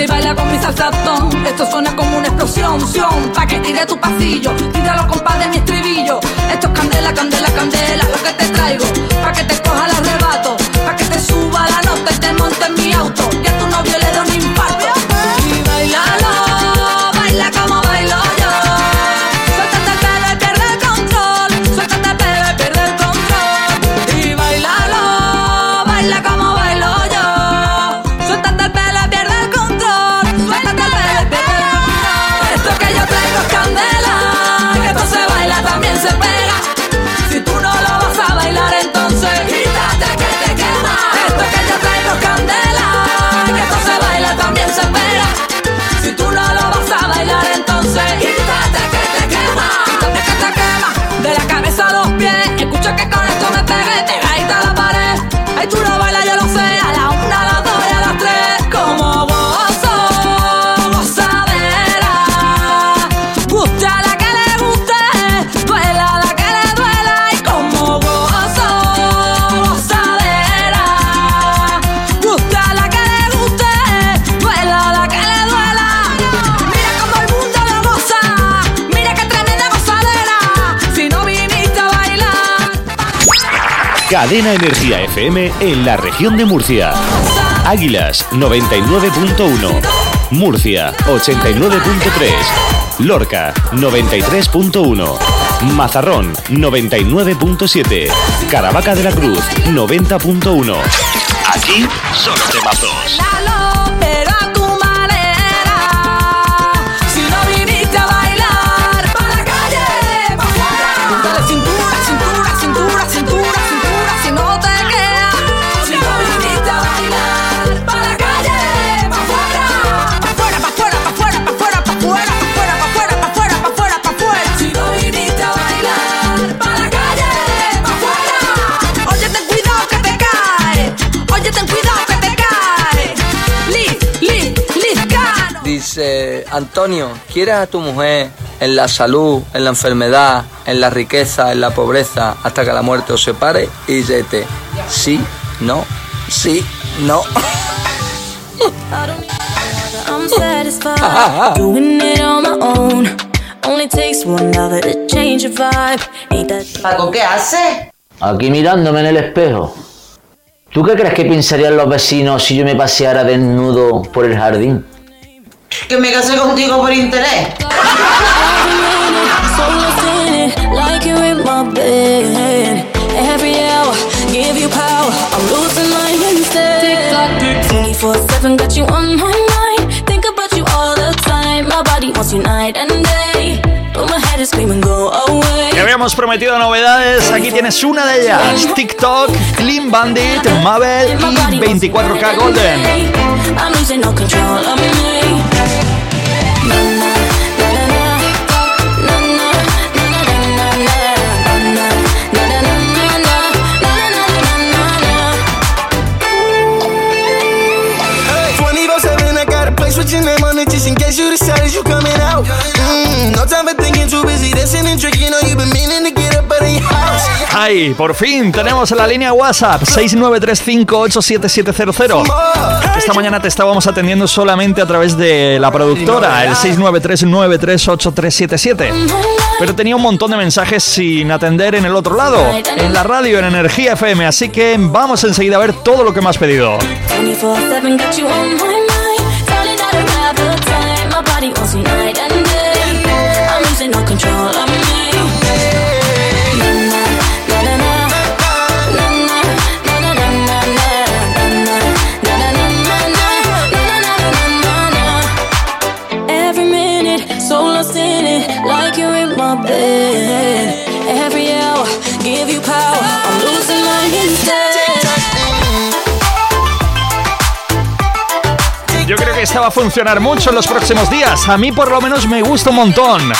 y baila con mi salsatón. Esto suena como una explosión, sion, pa' que tire tu pasillo. Tíralo, compadre, mi estribillo. Esto es candela, candela, candela, lo que te traigo. Pa' que te coja el arrebato, pa' que te suba la nota y te monte en mi auto. Cadena Energía FM en la región de Murcia. Águilas 99.1. Murcia 89.3. Lorca 93.1. Mazarrón 99.7. Caravaca de la Cruz 90.1. Aquí solo temazos. Antonio, ¿quieres a tu mujer en la salud, en la enfermedad, en la riqueza, en la pobreza, hasta que la muerte os separe? Y dice, sí, no, sí, no. I'm satisfied doing it on my own. Only takes one lover to change your vibe. Ain't that Paco, ¿qué hace? Aquí mirándome en el espejo. ¿Tú qué crees que pensarían los vecinos si yo me paseara desnudo por el jardín? Que me casé contigo por interés. so lost in it, like you're in my bed. Every hour, give you power. I'm losing my instead. Tick tock, tick 24 7 got you on my mind. Think about you all the time. My body wants you night and day. But my head is screaming, go away. Que habíamos prometido novedades, aquí tienes una de ellas. TikTok, Clean Bandit, Mabel y 24K Golden. Name on it just in case you decided you coming out. Mm, no time for thinking, too busy dancing and drinking. Know you been meaning to get up out of your house. Ay, por fin tenemos la línea WhatsApp 693587700. Esta mañana te estábamos atendiendo solamente a través de la productora, el 693938377. Pero tenía un montón de mensajes sin atender en el otro lado, en la radio, en Energía FM, así que vamos enseguida a ver todo lo que me has pedido. 24-7 got you on my body wants you night and day. I'm losing all control of funcionar mucho en los próximos días. A mí por lo menos me gusta un montón.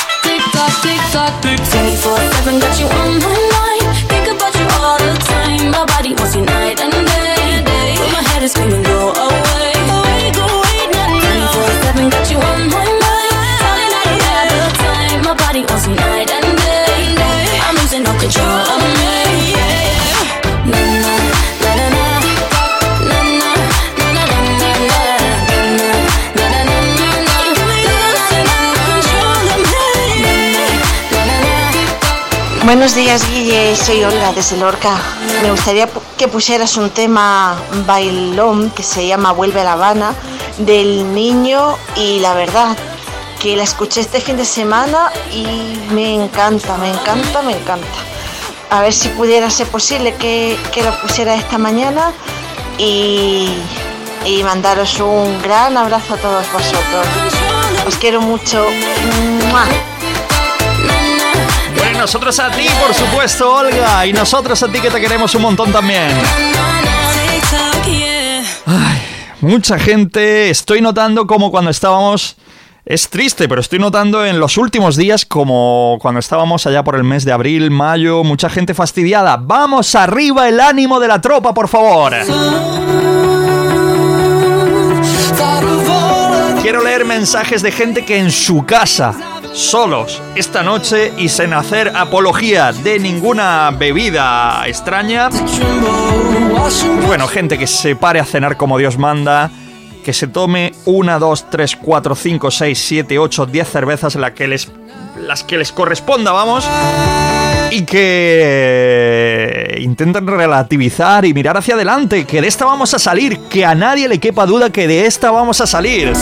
Buenos días, Guille. Soy Olga desde Lorca. Me gustaría que pusieras un tema bailón que se llama Vuelve a La Habana del niño y la verdad que la escuché este fin de semana y me encanta, me encanta, me encanta. A ver si pudiera ser posible que, que lo pusiera esta mañana y, y mandaros un gran abrazo a todos vosotros. Os quiero mucho. Nosotros a ti, por supuesto, Olga. Y nosotros a ti que te queremos un montón también. Yeah. Mucha gente, estoy notando como cuando estábamos... Es triste, pero estoy notando en los últimos días como cuando estábamos allá por el mes de abril, mayo, mucha gente fastidiada. Vamos arriba el ánimo de la tropa, por favor. Quiero leer mensajes de gente que en su casa, solos, esta noche y sin hacer apología de ninguna bebida extraña. Bueno, gente que se pare a cenar como Dios manda, que se tome una, dos, tres, cuatro, cinco, seis, siete, ocho, diez cervezas, que les, las que les corresponda, vamos. Y que intenten relativizar y mirar hacia adelante, que de esta vamos a salir, que a nadie le quepa duda que de esta vamos a salir.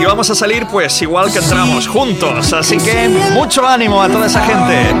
Y vamos a salir pues igual que entramos, juntos. Así que mucho ánimo a toda esa gente.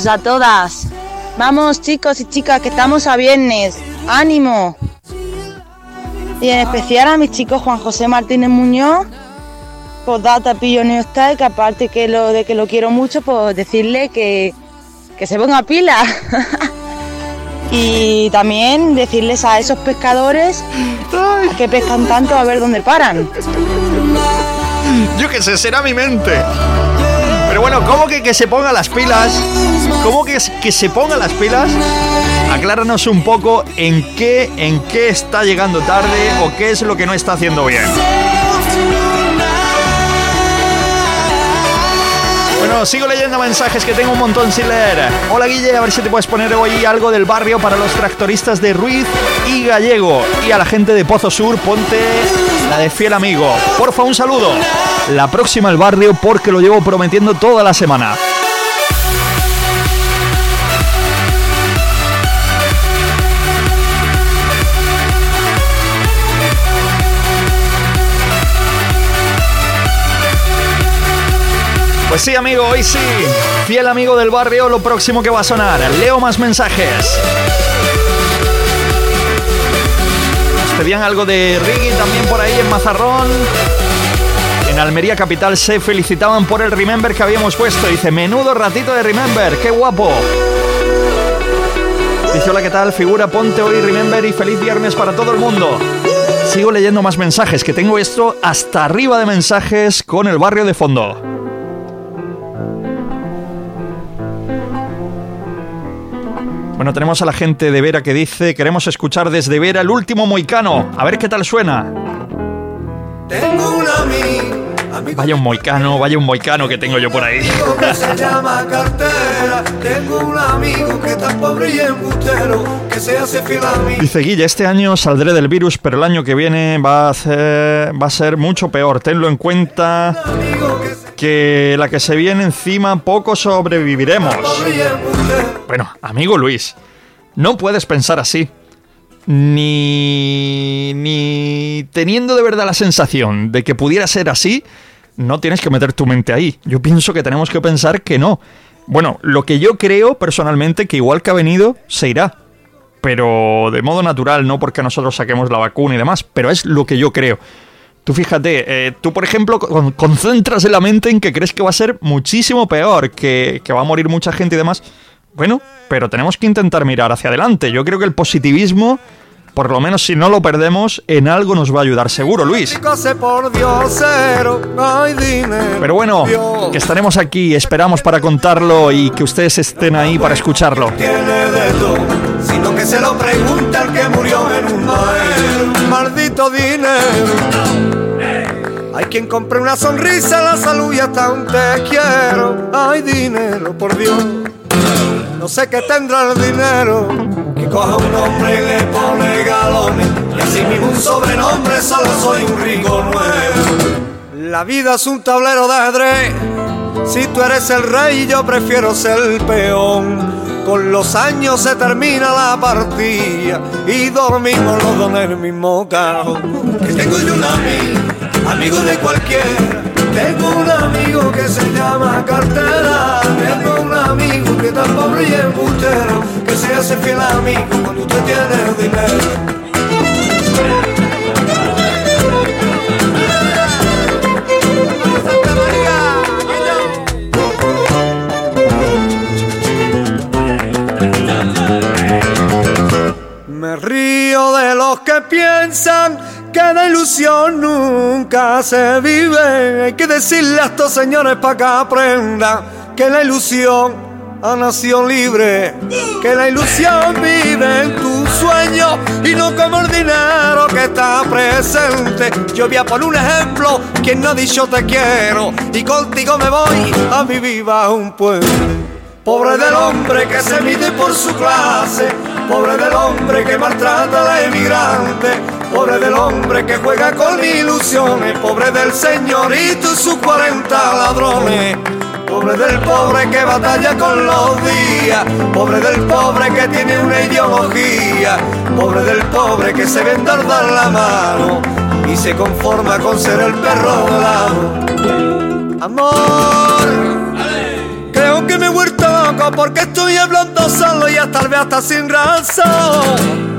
Todos, a todas. Vamos chicos y chicas, que estamos a viernes. ¡Ánimo! Y en especial a mis chicos Juan José Martínez Muñoz, pues data pillo New Style, que aparte que lo de que lo quiero mucho, pues decirle que, que se ponga pila. y también decirles a esos pescadores que pescan tanto a ver dónde paran. Yo qué sé, será mi mente. Bueno, ¿cómo que que se ponga las pilas? ¿Cómo que que se ponga las pilas? Acláranos un poco en qué, en qué está llegando tarde o qué es lo que no está haciendo bien. Bueno, sigo leyendo mensajes que tengo un montón sin leer. Hola Guille, a ver si te puedes poner hoy algo del barrio para los tractoristas de Ruiz y Gallego. Y a la gente de Pozo Sur, ponte la de fiel amigo. Porfa, un saludo. La próxima el barrio porque lo llevo prometiendo toda la semana. Pues sí, amigo, hoy sí. Fiel amigo del barrio, lo próximo que va a sonar. Leo más mensajes. Nos pedían algo de Riggy también por ahí en Mazarrón. Almería Capital se felicitaban por el Remember que habíamos puesto. Dice, menudo ratito de Remember, qué guapo. Dice, hola, ¿qué tal? Figura, ponte hoy Remember y feliz viernes para todo el mundo. Sigo leyendo más mensajes, que tengo esto hasta arriba de mensajes con el barrio de fondo. Bueno, tenemos a la gente de Vera que dice, queremos escuchar desde Vera el último moicano. A ver qué tal suena. Tengo un amigo Vaya un moicano, vaya un moicano que tengo yo por ahí. que se llama cartera. Tengo un amigo que tan pobre y embustero que se hace fiel a mí. Dice Guille, este año saldré del virus, pero el año que viene va a ser, va a ser mucho peor. Tenlo en cuenta que la que se viene encima poco sobreviviremos. Bueno, amigo Luis, no puedes pensar así. Ni, ni teniendo de verdad la sensación de que pudiera ser así, no tienes que meter tu mente ahí. Yo pienso que tenemos que pensar que no. Bueno, lo que yo creo personalmente que igual que ha venido, se irá. Pero de modo natural, no porque nosotros saquemos la vacuna y demás, pero es lo que yo creo. Tú fíjate, eh, tú por ejemplo con- concentras en la mente en que crees que va a ser muchísimo peor, que, que va a morir mucha gente y demás. Bueno, pero tenemos que intentar mirar hacia adelante. Yo creo que el positivismo, por lo menos si no lo perdemos, en algo nos va a ayudar seguro, Luis. Pero bueno, que estaremos aquí, esperamos para contarlo y que ustedes estén ahí para escucharlo. sino que se lo pregunta el que murió en un. Maldito dinero. Hay quien compre una sonrisa, la salud y hasta un te quiero. Ay, dinero, por Dios. No sé qué tendrá el dinero. Que coja un hombre y le pone galones. Y así mismo un sobrenombre, solo soy un rico nuevo. La vida es un tablero de ajedrez. Si tú eres el rey, yo prefiero ser el peón. Con los años se termina la partida y dormimos los dos en el mismo cajón. Que tengo yo un amigo, amigo de cualquiera. Tengo un amigo que se llama cartera. Tengo un amigo que tan pobre y embustero que se hace fiel a mí cuando usted tiene dinero. Me río de los que piensan que la ilusión nunca se vive. Hay que decirle a estos señores para que aprendan que la ilusión ha nacido libre. Que la ilusión vive en tu sueño y no como el dinero que está presente. Yo voy a poner un ejemplo, quien no ha te quiero y contigo me voy a vivir bajo un puente. Pobre del hombre que se mide por su clase, pobre del hombre que maltrata a la emigrante, pobre del hombre que juega con ilusiones, pobre del señorito y sus 40 ladrones. Pobre del pobre que batalla con los días, pobre del pobre que tiene una ideología, pobre del pobre que se vende dar la mano y se conforma con ser el perro de lado. Amor, creo que me he porque estoy hablando solo y hasta tal vez hasta sin razón.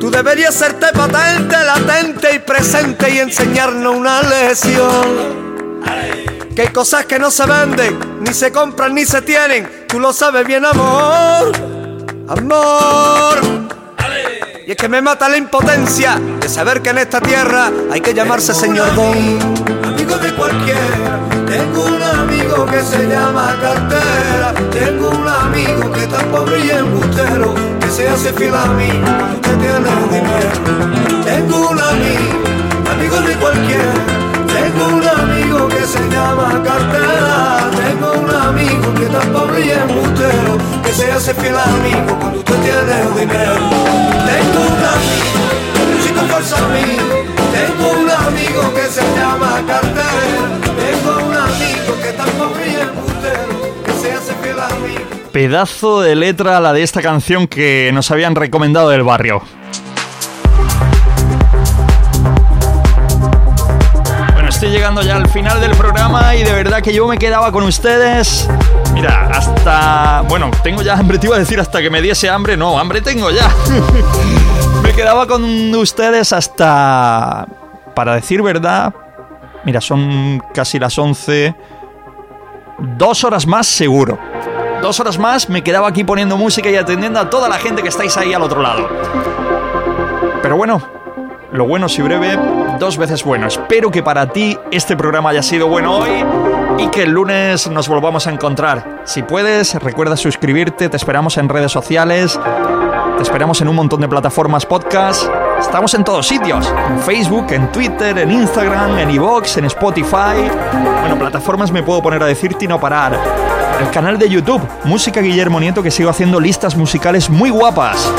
Tú deberías serte patente, latente y presente y enseñarnos una lección. Que hay cosas que no se venden, ni se compran, ni se tienen. Tú lo sabes bien, amor. Amor. Y es que me mata la impotencia de saber que en esta tierra hay que llamarse señor don. Amigo de cualquiera, tengo un amigo que se llama cartera. Tengo un amigo que está pobre y embustero, que se hace fiel a mí, que tiene dinero. Tengo un amigo, amigo de cualquiera. Tengo un amigo que se llama cartera. Tengo un amigo que está pobre y embustero, que se hace fiel amigo cuando usted tiene dinero. Tengo un amigo, un chico falso amigo. Tengo un amigo que se llama cartera. Pedazo de letra la de esta canción que nos habían recomendado del barrio. Bueno, estoy llegando ya al final del programa y de verdad que yo me quedaba con ustedes. Mira, hasta... Bueno, tengo ya hambre, te iba a decir hasta que me diese hambre. No, hambre tengo ya. me quedaba con ustedes hasta... Para decir verdad, mira, son casi las 11. Dos horas más seguro. Dos horas más me quedaba aquí poniendo música y atendiendo a toda la gente que estáis ahí al otro lado. Pero bueno, lo bueno si breve, dos veces bueno. Espero que para ti este programa haya sido bueno hoy y que el lunes nos volvamos a encontrar. Si puedes, recuerda suscribirte, te esperamos en redes sociales, te esperamos en un montón de plataformas podcast. Estamos en todos sitios, en Facebook, en Twitter, en Instagram, en iVoox, en Spotify. Bueno, plataformas me puedo poner a decirte y no parar. El canal de YouTube, Música Guillermo Nieto, que sigo haciendo listas musicales muy guapas.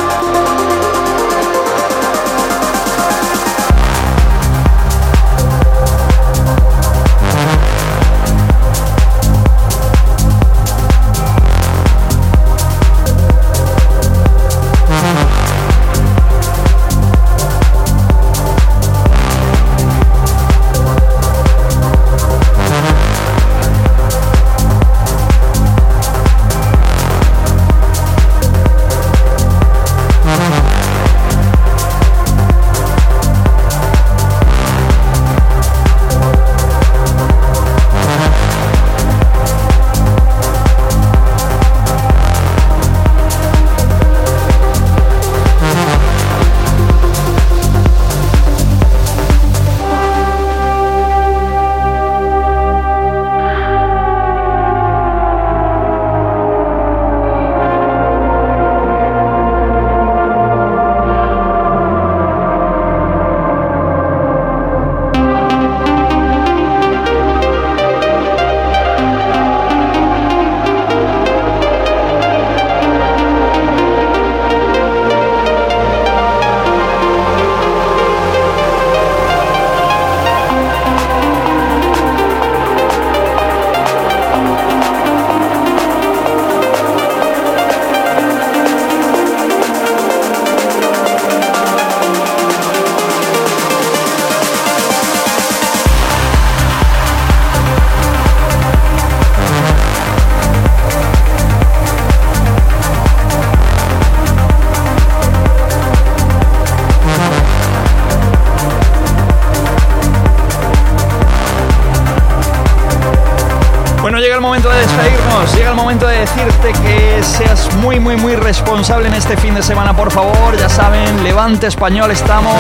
Por favor. Ya saben, Levante Español estamos.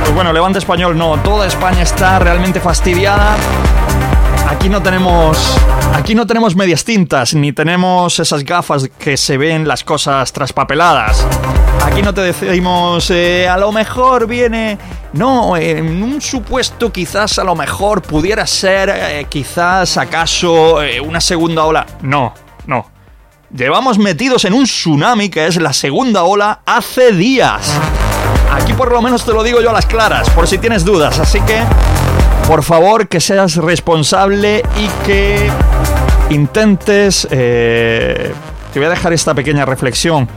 Pues bueno, Levante Español no, toda España está realmente fastidiada. Aquí no tenemos. Aquí no tenemos medias tintas, ni tenemos esas gafas que se ven las cosas traspapeladas. Aquí no te decimos, eh, a lo mejor viene. No, en un supuesto quizás a lo mejor pudiera ser, eh, quizás acaso eh, una segunda ola. No, no. Llevamos metidos en un tsunami que es la segunda ola hace días. Aquí por lo menos te lo digo yo a las claras, por si tienes dudas. Así que, por favor, que seas responsable y que intentes... Eh, te voy a dejar esta pequeña reflexión.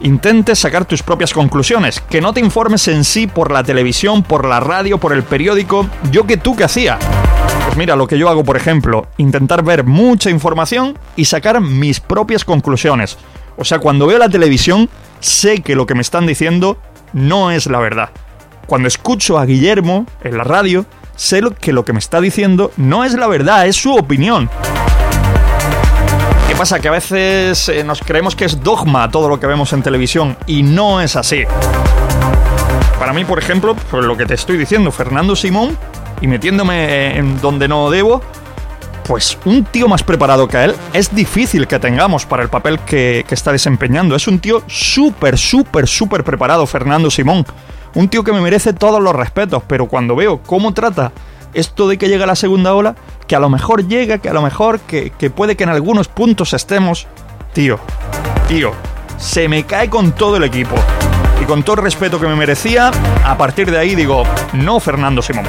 Intentes sacar tus propias conclusiones, que no te informes en sí por la televisión, por la radio, por el periódico. Yo que tú que hacía. Pues mira, lo que yo hago, por ejemplo, intentar ver mucha información y sacar mis propias conclusiones. O sea, cuando veo la televisión, sé que lo que me están diciendo no es la verdad. Cuando escucho a Guillermo en la radio, sé que lo que me está diciendo no es la verdad, es su opinión. ¿Qué pasa? Que a veces eh, nos creemos que es dogma todo lo que vemos en televisión y no es así. Para mí, por ejemplo, por lo que te estoy diciendo, Fernando Simón, y metiéndome en donde no debo, pues un tío más preparado que él es difícil que tengamos para el papel que, está desempeñando. Es un tío súper, súper, súper preparado, Fernando Simón. Un tío que me merece todos los respetos, pero cuando veo cómo trata esto de que llega la segunda ola, que a lo mejor llega, que a lo mejor, que puede que en algunos puntos estemos, tío, tío, se me cae con todo el equipo. Y con todo el respeto que me merecía, a partir de ahí digo, no Fernando Simón.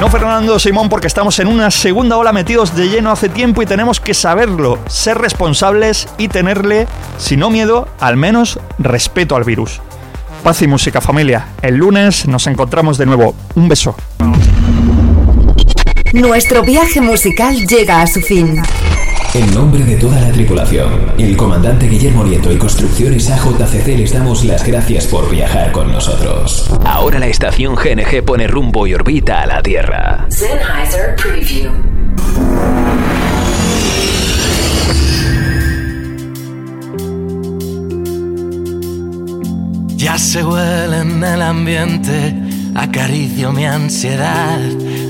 No Fernando Simón porque estamos en una segunda ola metidos de lleno hace tiempo y tenemos que saberlo, ser responsables y tenerle, si no miedo, al menos respeto al virus. Paz y música familia. El lunes nos encontramos de nuevo. Un beso. Nuestro viaje musical llega a su fin. En nombre de toda la tripulación, el comandante Guillermo Nieto y Construcciones AJCC les damos las gracias por viajar con nosotros. Ahora la estación GNG pone rumbo y orbita a la Tierra. Sennheiser Preview. Ya se huele en el ambiente, acaricio mi ansiedad.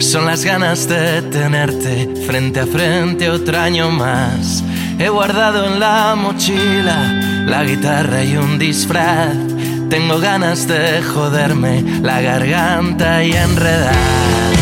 Son las ganas de tenerte frente a frente otro año más. He guardado en la mochila la guitarra y un disfraz. Tengo ganas de joderme la garganta y enredar.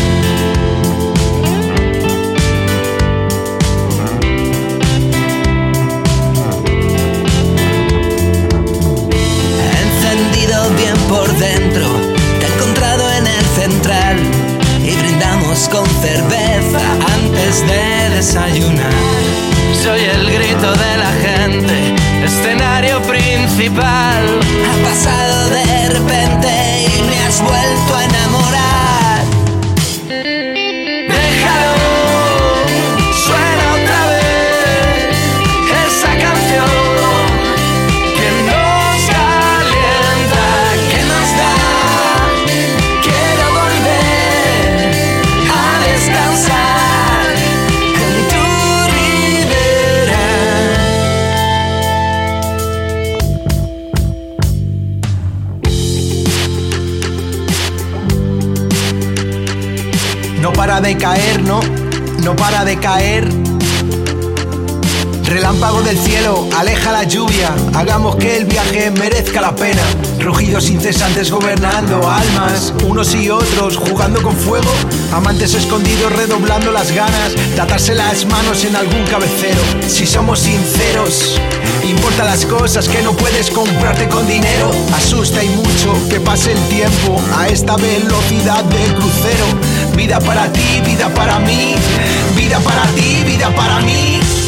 De caer. Relámpago del cielo, aleja la lluvia, hagamos que el viaje merezca la pena. Rugidos incesantes gobernando almas, unos y otros jugando con fuego, amantes escondidos redoblando las ganas, de atarse las manos en algún cabecero. Si somos sinceros, importa las cosas que no puedes comprarte con dinero. Asusta y mucho que pase el tiempo a esta velocidad del crucero. Vida para ti, vida para mí, vida para ti, vida para mí.